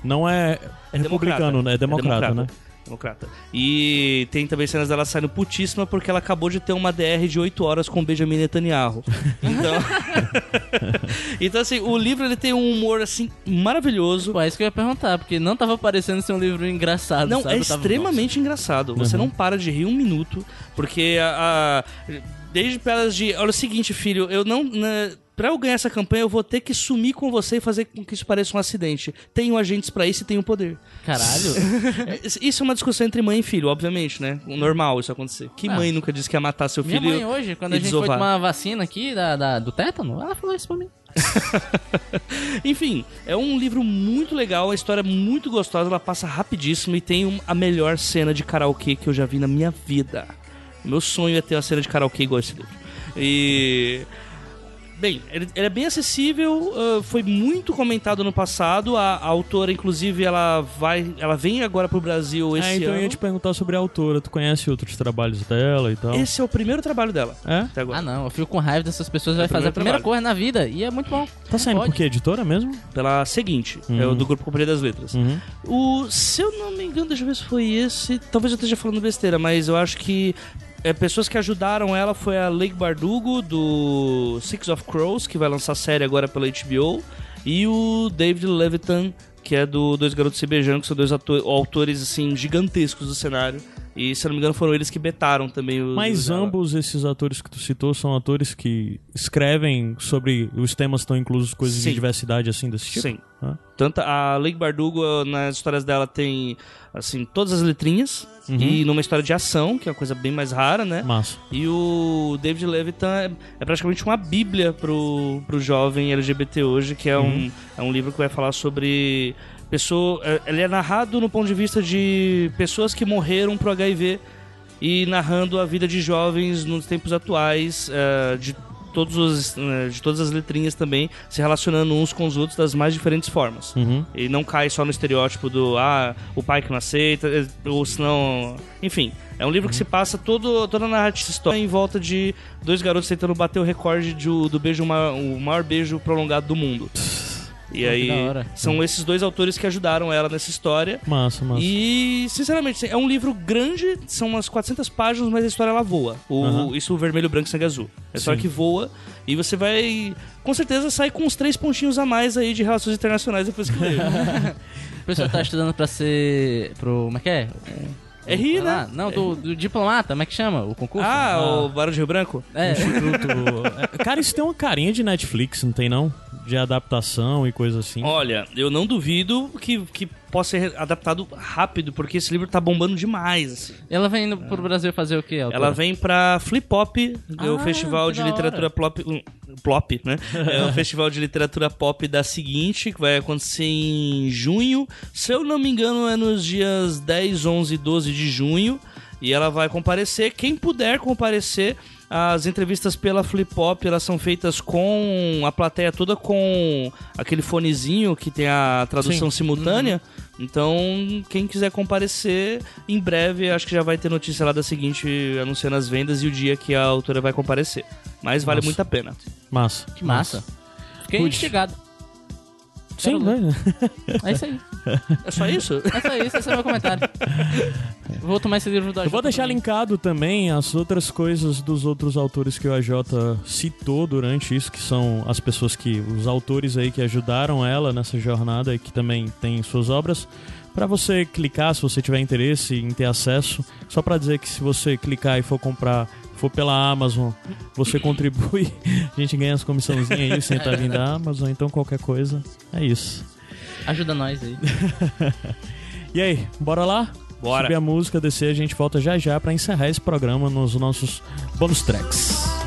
[SPEAKER 2] Não é,
[SPEAKER 4] É
[SPEAKER 2] republicano,
[SPEAKER 4] democrata.
[SPEAKER 2] né? É democrata,
[SPEAKER 4] É
[SPEAKER 2] né?
[SPEAKER 4] Democrata. E tem também cenas dela saindo putíssima porque ela acabou de ter uma DR de 8 horas com o Benjamin Netanyahu. Então, então assim, o livro ele tem um humor assim maravilhoso.
[SPEAKER 3] Pô, é isso que eu ia perguntar, porque não tava parecendo ser um livro engraçado,
[SPEAKER 4] Não,
[SPEAKER 3] sabe?
[SPEAKER 4] é
[SPEAKER 3] tava,
[SPEAKER 4] extremamente engraçado. Você
[SPEAKER 2] Uhum.
[SPEAKER 4] não para de rir um minuto, porque a, a- desde pelas de, olha o seguinte, filho, eu não na, Pra eu ganhar essa campanha, eu vou ter que sumir com você e fazer com que isso pareça um acidente. Tenho agentes pra isso e tenho poder.
[SPEAKER 3] "Nossa, Caralho.
[SPEAKER 4] Isso é uma discussão entre mãe e filho, obviamente, né? Normal isso acontecer. Que
[SPEAKER 3] Ah.
[SPEAKER 4] mãe nunca disse que ia matar seu
[SPEAKER 3] Minha
[SPEAKER 4] filho?
[SPEAKER 3] mãe hoje, quando a gente foi
[SPEAKER 4] desovar.
[SPEAKER 3] tomar a vacina aqui da, da- do tétano, ela falou isso pra mim.
[SPEAKER 4] Enfim, é um livro muito legal, a história é muito gostosa, ela passa rapidíssimo e tem um- a melhor cena de karaokê que eu já vi na minha vida. Meu sonho é ter uma cena de karaokê igual esse livro. E. Bem, ele, ele é bem acessível, ah, foi muito comentado no passado. A, a autora, inclusive, ela vai. Ela vem agora pro Brasil esse
[SPEAKER 2] É, então eu
[SPEAKER 4] ano.
[SPEAKER 2] ia te perguntar sobre a autora. Tu conhece outros trabalhos dela e tal?
[SPEAKER 4] Esse é o primeiro trabalho dela.
[SPEAKER 2] É?
[SPEAKER 4] Até agora.
[SPEAKER 3] Ah, não, eu fico com raiva dessas pessoas, vai
[SPEAKER 4] É o
[SPEAKER 3] fazer a primeira
[SPEAKER 4] trabalho.
[SPEAKER 3] coisa na vida, e é muito bom.
[SPEAKER 2] Tá saindo
[SPEAKER 3] Pode.
[SPEAKER 2] por que? Editora mesmo?
[SPEAKER 4] Pela seguinte, é o do Grupo Companhia das Letras.
[SPEAKER 2] Uhum.
[SPEAKER 4] O, se eu não me engano, deixa eu ver se foi esse. Talvez eu esteja falando besteira, mas eu acho que é, pessoas que ajudaram ela foi a Lake Bardugo, do Six of Crows, que vai lançar série agora pela HBO, e o David Levitan, que é do Dois Garotos Se Beijando, que são dois autores assim gigantescos do cenário. E se eu não me engano, foram eles que betaram também o.
[SPEAKER 2] Mas
[SPEAKER 4] o
[SPEAKER 2] ambos esses atores que tu citou são atores que escrevem sobre os temas estão inclusos coisas
[SPEAKER 4] Sim.
[SPEAKER 2] de diversidade assim desse tipo?
[SPEAKER 4] Sim.
[SPEAKER 2] Ah.
[SPEAKER 4] Tanto a Lake Bardugo, nas histórias dela, tem, assim, todas as letrinhas.
[SPEAKER 2] Uhum.
[SPEAKER 4] E numa história de ação, que é uma coisa bem mais rara, né?
[SPEAKER 2] Massa.
[SPEAKER 4] E o David Levitan é, é praticamente uma bíblia pro, pro jovem LGBT hoje, que é, um, é um livro que vai falar sobre pessoa, é- ele é narrado no ponto de vista de pessoas que morreram pro HIV e narrando a vida de jovens nos tempos atuais, é, de todos os, né, de todas as letrinhas também se relacionando uns com os outros das mais diferentes formas.
[SPEAKER 2] Uhum.
[SPEAKER 4] E não cai só no estereótipo do ah, o pai que não aceita, ou senão. Enfim, é um livro que se passa todo, toda a narrativa história em volta de dois garotos tentando bater o recorde de, do beijo, o maior beijo prolongado do mundo. E aí, são esses dois autores que ajudaram ela nessa história.
[SPEAKER 2] Massa, massa.
[SPEAKER 4] E, sinceramente, é um livro grande, são umas 400 páginas, mas a história ela voa. O. Isso, o vermelho, branco e sangue azul. É a história
[SPEAKER 2] Sim.
[SPEAKER 4] que voa e você vai, com certeza, sair com uns três pontinhos a mais aí de relações internacionais depois que ler.
[SPEAKER 3] O pessoal tá estudando pra ser. pro. Como é que é?
[SPEAKER 4] É rir, né?
[SPEAKER 3] Não, do, do diplomata, como é que chama? O concurso?
[SPEAKER 4] Ah, o Barão de Rio Branco?
[SPEAKER 3] É,
[SPEAKER 2] Instituto. É, Cara, isso tem uma carinha de Netflix, não tem não? De adaptação e coisa assim.
[SPEAKER 4] Olha, eu não duvido que, que possa ser adaptado rápido, porque esse livro tá bombando demais. assim.
[SPEAKER 3] ela vem indo pro Brasil fazer o quê? autora?
[SPEAKER 4] Ela vem pra Flip Pop, o
[SPEAKER 3] Ah,
[SPEAKER 4] festival
[SPEAKER 3] que
[SPEAKER 4] de
[SPEAKER 3] da
[SPEAKER 4] literatura plop, um, plop, né? É o festival de literatura pop da seguinte, que vai acontecer em junho. Se eu não me engano, é nos dias 10, 11 e 12 de junho. E ela vai comparecer. Quem puder comparecer, as entrevistas pela Flip Pop, elas são feitas com a plateia toda com aquele fonezinho que tem a tradução
[SPEAKER 2] Sim.
[SPEAKER 4] simultânea. Então, quem quiser comparecer, em breve, acho que já vai ter notícia lá da seguinte, anunciando as vendas e o dia que a autora vai comparecer. Mas vale muito a pena.
[SPEAKER 2] Massa.
[SPEAKER 3] Que massa. Fiquei
[SPEAKER 2] Cuide.
[SPEAKER 3] instigado.
[SPEAKER 2] Sim, né?
[SPEAKER 3] É isso aí.
[SPEAKER 4] É só isso?
[SPEAKER 3] É só isso, esse é o meu comentário. Vou tomar esse livro do
[SPEAKER 2] Eu
[SPEAKER 3] AJ
[SPEAKER 2] vou deixar
[SPEAKER 3] também.
[SPEAKER 2] linkado também as outras coisas dos outros autores que o AJ citou durante isso, que são as pessoas que. os autores aí que ajudaram ela nessa jornada e que também têm suas obras. Pra você clicar, se você tiver interesse em ter acesso, só pra dizer que se você clicar e for comprar, for pela Amazon, você contribui, a gente ganha as comissãozinhas aí, senta vindo da Amazon, então qualquer coisa, é isso.
[SPEAKER 3] Ajuda nós aí.
[SPEAKER 2] E aí, bora lá?
[SPEAKER 4] Bora.
[SPEAKER 2] Subir a música, descer, a gente volta já já pra encerrar esse programa nos nossos bônus tracks.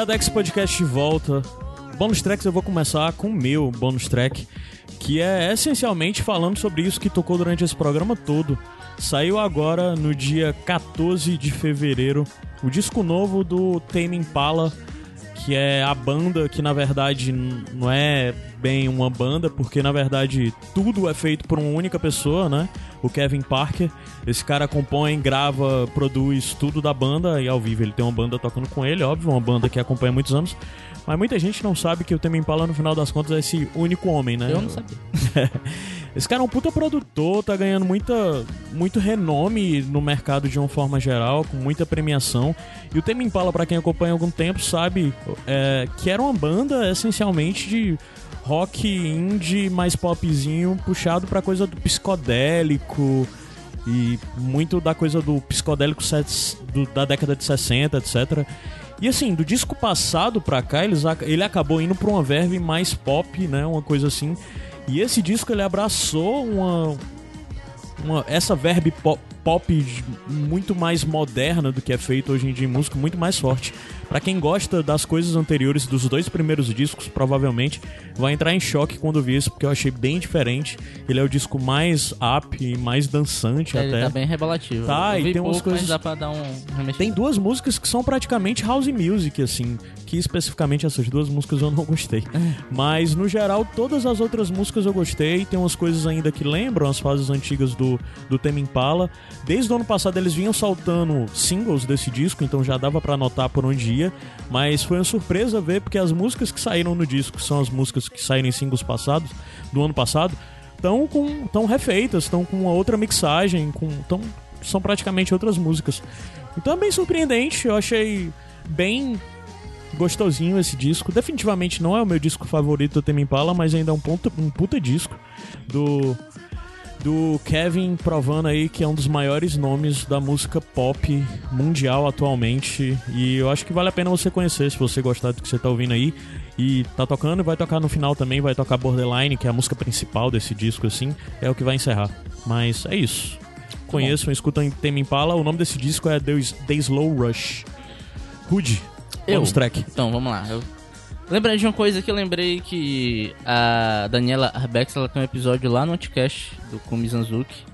[SPEAKER 2] Iradex Podcast de volta. Bônus tracks eu vou começar com o meu bônus track, que é essencialmente falando sobre isso que tocou durante esse programa todo. Saiu agora no dia 14 de fevereiro o disco novo do Tame Impala, que é a banda que na verdade não é bem uma banda, porque na verdade tudo é feito por uma única pessoa, né? O Kevin Parker. Esse cara compõe, grava, produz tudo da banda e ao vivo ele tem uma banda tocando com ele, óbvio, uma banda que acompanha há muitos anos. Mas muita gente não sabe que o Tame Impala no final das contas é esse único homem, né?
[SPEAKER 3] Eu não sabia.
[SPEAKER 2] Esse cara é um puta produtor, tá ganhando muita, muito renome no mercado de uma forma geral, com muita premiação. E o Tame Impala, pra quem acompanha há algum tempo, sabe é, que era uma banda essencialmente de rock indie mais popzinho, puxado pra coisa do psicodélico e muito da coisa do psicodélico do- da década de 60, etc. E assim, do disco passado pra cá, eles, ele acabou indo pra uma verve mais pop, né? Uma coisa assim. E esse disco ele abraçou uma, uma essa verbe pop, pop muito mais moderna do que é feito hoje em dia em música, muito mais forte. Pra quem gosta das coisas anteriores dos dois primeiros discos, provavelmente vai entrar em choque quando vir isso, porque eu achei bem diferente. Ele é o disco mais up e mais dançante
[SPEAKER 3] Ele
[SPEAKER 2] até.
[SPEAKER 3] tá bem revelativo.
[SPEAKER 2] Tá,
[SPEAKER 3] Eu
[SPEAKER 2] e
[SPEAKER 3] vi
[SPEAKER 2] tem umas
[SPEAKER 3] pouco,
[SPEAKER 2] coisas-
[SPEAKER 3] Mas dá pra dar um.
[SPEAKER 2] Tem duas músicas que são praticamente house music, assim. Que especificamente essas duas músicas eu não gostei. Mas, no geral, todas as outras músicas eu gostei. Tem umas coisas ainda que lembram as fases antigas do, do Tame Impala. Desde o ano passado eles vinham soltando singles desse disco, então já dava pra anotar por onde ia. Mas foi uma surpresa ver, porque as músicas que saíram no disco são as músicas que saíram em singles passados, do ano passado, estão com tão refeitas, estão com uma outra mixagem, com tão, são praticamente outras músicas. Então é bem surpreendente, eu achei bem gostosinho esse disco. Definitivamente não é o meu disco favorito do Tame Impala, mas ainda é um, ponto, um puta disco do, do Kevin provando aí que é um dos maiores nomes da música pop mundial atualmente. E eu acho que vale a pena você conhecer se você gostar do que você tá ouvindo aí. E tá tocando, vai tocar no final também, vai tocar Borderline, que é a música principal desse disco, assim, é o que vai encerrar. Mas é isso. Conheçam, escutam Tame Impala. O nome desse disco é The, The Slow Rush. Rude,
[SPEAKER 3] Eu?
[SPEAKER 2] vamos track.
[SPEAKER 3] Então, vamos lá. Eu lembrei de uma coisa que eu lembrei que a Daniela Arbex ela tem um episódio lá no Anticast do Kumi Zanzuki.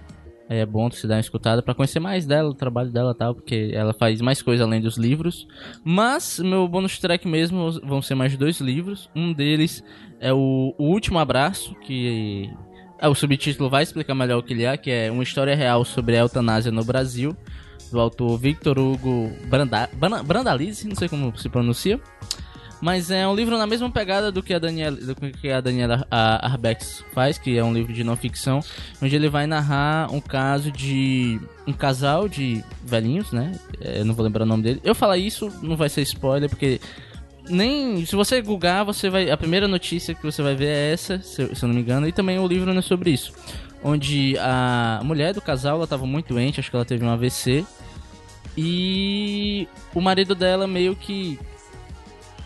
[SPEAKER 3] É bom você dar uma escutada pra conhecer mais dela, o trabalho dela tal, porque ela faz mais coisa além dos livros. Mas meu bônus track mesmo vão ser mais dois livros. Um deles é o, o Último Abraço, que é, o subtítulo vai explicar melhor o que ele é, que é uma história real sobre a eutanásia no Brasil, do autor Victor Hugo Branda- Brandalize, não sei como se pronuncia. Mas é um livro na mesma pegada do que a Daniela, do que a Daniela Arbex faz, que é um livro de não ficção, onde ele vai narrar um caso de um casal de velhinhos, né? É, Eu não vou lembrar o nome dele. Eu falar isso não vai ser spoiler, porque nem se você googar, você vai a primeira notícia que você vai ver é essa, se, eu- se eu não me engano, e também o livro não é sobre isso. Onde a mulher do casal, ela estava muito doente, acho que ela teve um AVC. E o marido dela meio que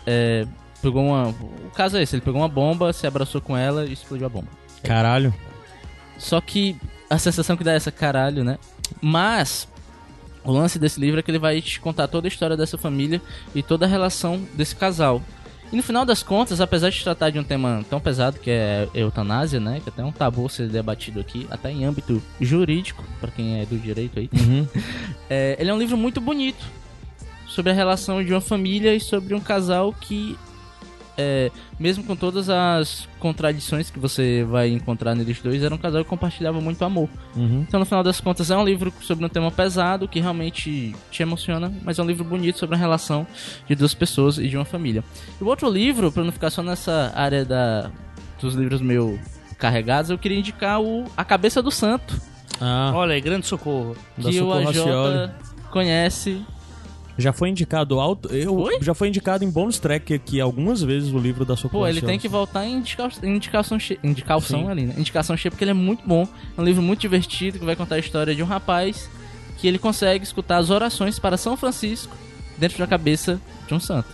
[SPEAKER 3] é, pegou uma. O caso é esse, ele pegou uma bomba, se abraçou com ela e explodiu a bomba.
[SPEAKER 2] Caralho.
[SPEAKER 3] Só que a sensação que dá é essa caralho, né? Mas o lance desse livro é que ele vai te contar toda a história dessa família e toda a relação desse casal. E no final das contas, apesar de tratar de um tema tão pesado que é eutanásia, né? Que até é um tabu ser debatido aqui, até em âmbito jurídico, pra quem é do direito aí. É, ele é um livro muito bonito sobre a relação de uma família e sobre um casal que, é, mesmo com todas as contradições que você vai encontrar neles dois, era um casal que compartilhava muito amor.
[SPEAKER 2] Uhum.
[SPEAKER 3] Então, no final das contas, é um livro sobre um tema pesado que realmente te emociona, mas é um livro bonito sobre a relação de duas pessoas e de uma família. E o outro livro, pra não ficar só nessa área da, dos livros meio carregados, eu queria indicar o A Cabeça do Santo,
[SPEAKER 2] Ah,
[SPEAKER 4] Olha aí, grande socorro.
[SPEAKER 3] que o
[SPEAKER 2] Socorro
[SPEAKER 3] AJ
[SPEAKER 2] Racioli.
[SPEAKER 3] conhece.
[SPEAKER 2] Já foi indicado alto. Eu,
[SPEAKER 3] Foi?
[SPEAKER 2] Já foi indicado em bônus track aqui algumas vezes o livro da Socorro
[SPEAKER 3] Pô, ele tem que voltar em indica- em indicação cheia. Indicação ali, né? Indicação cheia porque ele é muito bom. É um livro muito divertido que vai contar a história de um rapaz que ele consegue escutar as orações para São Francisco dentro da cabeça de um santo.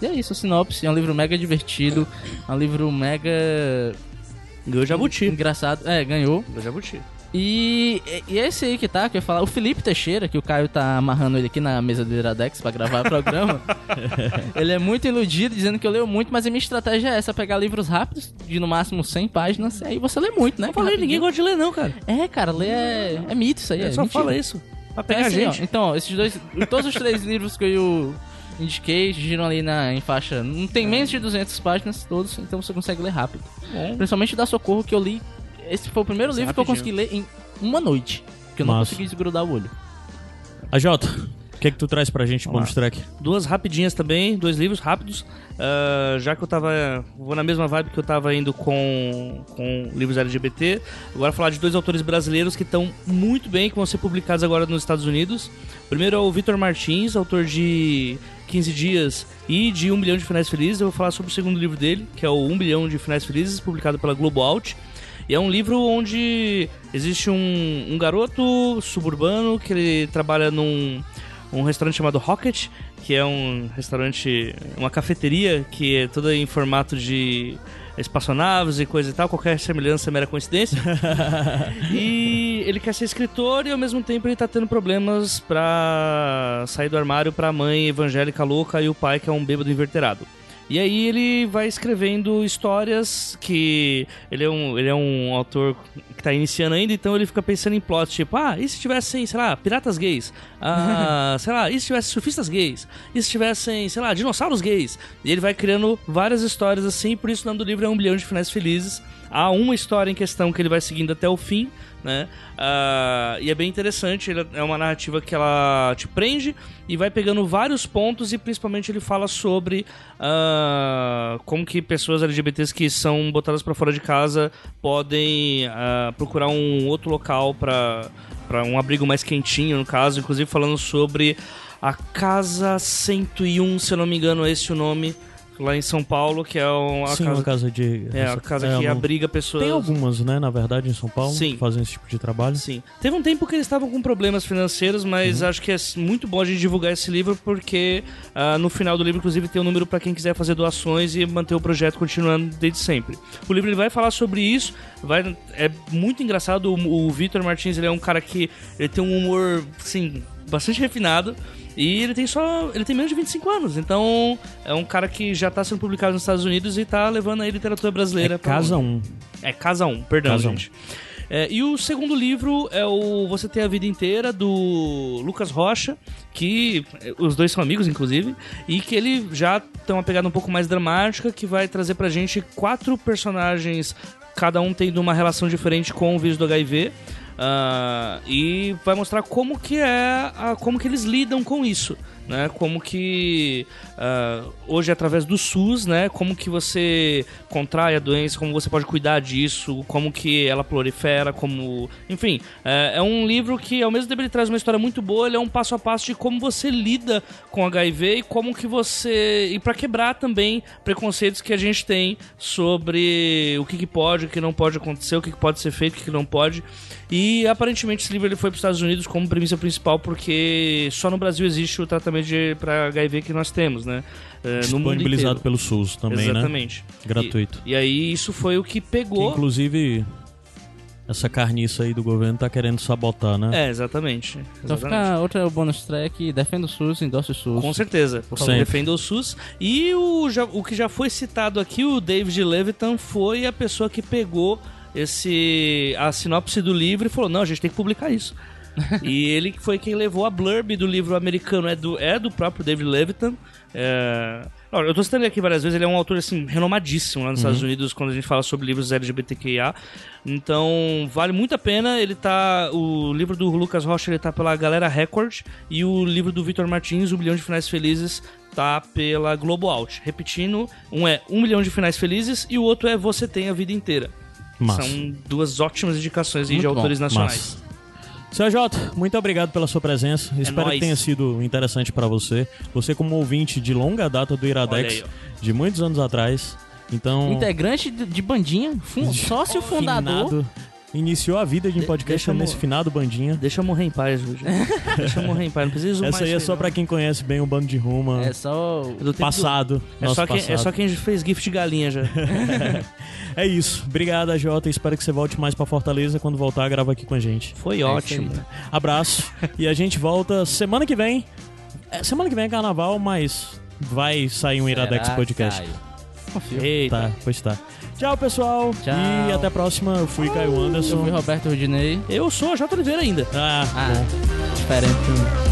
[SPEAKER 3] E é isso, a sinopse. É um livro mega divertido. É um livro mega
[SPEAKER 4] Ganhou jabuti.
[SPEAKER 3] engraçado. É, ganhou.
[SPEAKER 4] Ganhou jabuti.
[SPEAKER 3] E, e esse aí que tá, que eu ia falar, o Felipe Teixeira, que o Caio tá amarrando ele aqui na mesa do Iradex pra gravar o programa. ele é muito iludido, dizendo que eu leio muito, mas a minha estratégia é essa: pegar livros rápidos, de no máximo 100 páginas, e aí você lê muito, né?
[SPEAKER 4] Eu falei, ninguém gosta de ler, não, cara.
[SPEAKER 3] É, cara, ler é, é mito isso aí.
[SPEAKER 4] Ele
[SPEAKER 3] É,
[SPEAKER 4] só
[SPEAKER 3] mentira.
[SPEAKER 4] fala isso. Pra
[SPEAKER 3] É
[SPEAKER 4] pegar a
[SPEAKER 3] assim, ó,
[SPEAKER 4] gente.
[SPEAKER 3] então, ó, esses dois. Todos os três livros que eu indiquei giram ali na, em faixa. Não tem menos de 200 páginas todos, então você consegue ler rápido.
[SPEAKER 4] Bom.
[SPEAKER 3] Principalmente da Socorro, que eu li. Esse foi o primeiro
[SPEAKER 4] Esse
[SPEAKER 3] livro que eu consegui ler em uma noite. Que eu não consegui desgrudar o olho.
[SPEAKER 2] A Jota, o que é que tu traz pra gente, bônus track?
[SPEAKER 4] Duas rapidinhas também, dois livros rápidos. Ah, já que eu tava. Vou na mesma vibe que eu tava indo com, com livros LGBT. Agora falar de dois autores brasileiros que estão muito bem, que vão ser publicados agora nos Estados Unidos. O primeiro é o Vitor Martins, autor de 15 Dias e de 1 bilhão de finais felizes. Eu vou falar sobre o segundo livro dele, que é o 1 bilhão de finais felizes, publicado pela Globo Out. E é um livro onde existe um, um garoto suburbano que ele trabalha num um restaurante chamado Rocket, que é um restaurante, uma cafeteria que é toda em formato de espaçonaves e coisa e tal, qualquer semelhança é mera coincidência. e ele quer ser escritor e ao mesmo tempo ele tá tendo problemas pra sair do armário pra mãe evangélica louca e o pai que é um bêbado inverterado. E aí ele vai escrevendo histórias que ele é um, ele é um autor que tá iniciando ainda, então ele fica pensando em plot, tipo, ah, e se tivessem, sei lá, piratas gays? Ah, sei lá, e se tivessem surfistas gays? E se tivessem, sei lá, dinossauros gays? E ele vai criando várias histórias assim, por isso o nome do livro é Um Bilhão de Finais Felizes. Há uma história em questão que ele vai seguindo até o fim, né? Ah, e é bem interessante, ele é uma narrativa que ela te prende e vai pegando vários pontos e principalmente ele fala sobre ah, como que pessoas LGBTs que são botadas pra fora de casa podem ah, procurar um outro local para um abrigo mais quentinho, no caso, inclusive falando sobre a Casa 101, se eu não me engano, é esse o nome, lá em São Paulo, que é uma
[SPEAKER 2] Sim,
[SPEAKER 4] casa,
[SPEAKER 2] uma casa de.
[SPEAKER 4] é, a casa
[SPEAKER 2] é,
[SPEAKER 4] que
[SPEAKER 2] não-
[SPEAKER 4] abriga pessoas.
[SPEAKER 2] Tem algumas, né, na verdade, em São Paulo,
[SPEAKER 4] Sim.
[SPEAKER 2] que fazem esse tipo de trabalho.
[SPEAKER 4] Sim. Teve um tempo que eles estavam com problemas financeiros, mas
[SPEAKER 2] Uhum.
[SPEAKER 4] acho que é muito bom a gente divulgar esse livro porque ah, no final do livro, inclusive, tem um número para quem quiser fazer doações e manter o projeto continuando desde sempre. O livro ele vai falar sobre isso, vai, é muito engraçado. O, o Vitor Martins ele é um cara que ele tem um humor, assim, bastante refinado. E ele tem só. Ele tem menos de 25 anos. Então, é um cara que já tá sendo publicado nos Estados Unidos e tá levando aí literatura brasileira
[SPEAKER 2] É Casa
[SPEAKER 4] longe.
[SPEAKER 2] 1.
[SPEAKER 4] É Casa 1, perdão,
[SPEAKER 2] Casa um.
[SPEAKER 4] gente. É, e o segundo livro é o Você Tem a Vida Inteira, do Lucas Rocha, que é, os dois são amigos, inclusive, e que ele já tem uma pegada um pouco mais dramática, que vai trazer pra gente quatro personagens, cada um tendo uma relação diferente com o vírus do HIV. Ah, e vai mostrar como que é, a- como que eles lidam com isso, né? Como que ah, hoje através do SUS, né? Como que você contrai a doença, como você pode cuidar disso, como que ela prolifera, como, enfim, é, é um livro que ao mesmo tempo ele traz uma história muito boa, ele é um passo a passo de como você lida com HIV e como que você e para quebrar também preconceitos que a gente tem sobre o que, que pode, o que não pode acontecer, o que, que pode ser feito, o que, que não pode. E aparentemente esse livro ele foi para os Estados Unidos como premissa principal porque só no Brasil existe o tratamento para HIV que nós temos, né? Mundo
[SPEAKER 2] Disponibilizado pelo SUS também, né?
[SPEAKER 4] Exatamente.
[SPEAKER 2] Gratuito.
[SPEAKER 4] E, e aí isso foi o que
[SPEAKER 2] Que,
[SPEAKER 4] pegou.
[SPEAKER 2] inclusive, essa carniça aí do governo tá querendo sabotar, né?
[SPEAKER 4] É, exatamente.
[SPEAKER 3] Então
[SPEAKER 4] exatamente.
[SPEAKER 3] fica outra bonus track, defenda o SUS, endosse o SUS.
[SPEAKER 4] Com certeza, por favor, defenda o SUS. E o, já- o que já foi citado aqui, o David Levitan, foi a pessoa que pegou esse a sinopse do livro e falou: não, a gente tem que publicar isso. e ele foi quem levou a blurb do livro americano, é do, é do próprio David Levitan. É... Eu tô citando ele aqui várias vezes, ele é um autor assim, renomadíssimo lá nos Estados Unidos quando a gente fala sobre livros LGBTQIA. Então, vale muito a pena. Ele tá. O livro do Lucas Rocha ele tá pela Galera Record e o livro do Vitor Martins, Um Milhão de Finais Felizes, tá pela Globo Out. Repetindo, um é Um Milhão de Finais Felizes e o outro é Você Tem a Vida Inteira.
[SPEAKER 2] Massa.
[SPEAKER 4] São duas ótimas indicações aí de
[SPEAKER 3] Muito bom.
[SPEAKER 4] autores nacionais.
[SPEAKER 2] Massa. Seu Jota, muito obrigado pela sua presença. Espero
[SPEAKER 4] nóis.
[SPEAKER 2] que tenha sido interessante pra você. Você como ouvinte de longa data do Iradex,
[SPEAKER 4] aí,
[SPEAKER 2] de muitos anos atrás. Então,
[SPEAKER 3] Integrante de, de bandinha, fun- sócio fundador.
[SPEAKER 2] finado, iniciou a vida de um podcast
[SPEAKER 4] deixa
[SPEAKER 2] nesse finado bandinha.
[SPEAKER 4] Deixa eu morrer em paz, Rudy. Deixa eu morrer em paz. Não precisa zoomar
[SPEAKER 2] Essa aí é só pra quem conhece bem o bando de Ruma.
[SPEAKER 3] É só.
[SPEAKER 4] Do tempo do-
[SPEAKER 2] passado.
[SPEAKER 4] É
[SPEAKER 2] nosso
[SPEAKER 4] só, quem, é
[SPEAKER 2] passado.
[SPEAKER 4] só quem fez gift de galinha já.
[SPEAKER 2] É isso. Obrigado, Jota. Espero que você volte mais pra Fortaleza. Quando voltar, grava aqui com a gente.
[SPEAKER 4] Foi ótimo.
[SPEAKER 2] Abraço. e a gente volta semana que vem. É, semana que vem é carnaval, mas vai sair um Iradex Podcast.
[SPEAKER 3] Confio.
[SPEAKER 4] Eita.
[SPEAKER 2] Tá, pois tá. Tchau, pessoal.
[SPEAKER 3] Tchau.
[SPEAKER 2] E até a próxima. Eu fui Caio
[SPEAKER 3] Eu fui
[SPEAKER 2] Anderson.
[SPEAKER 3] Roberto Rudinei.
[SPEAKER 4] Eu sou a J. Oliveira ainda.
[SPEAKER 2] Ah,
[SPEAKER 3] Ah, diferente.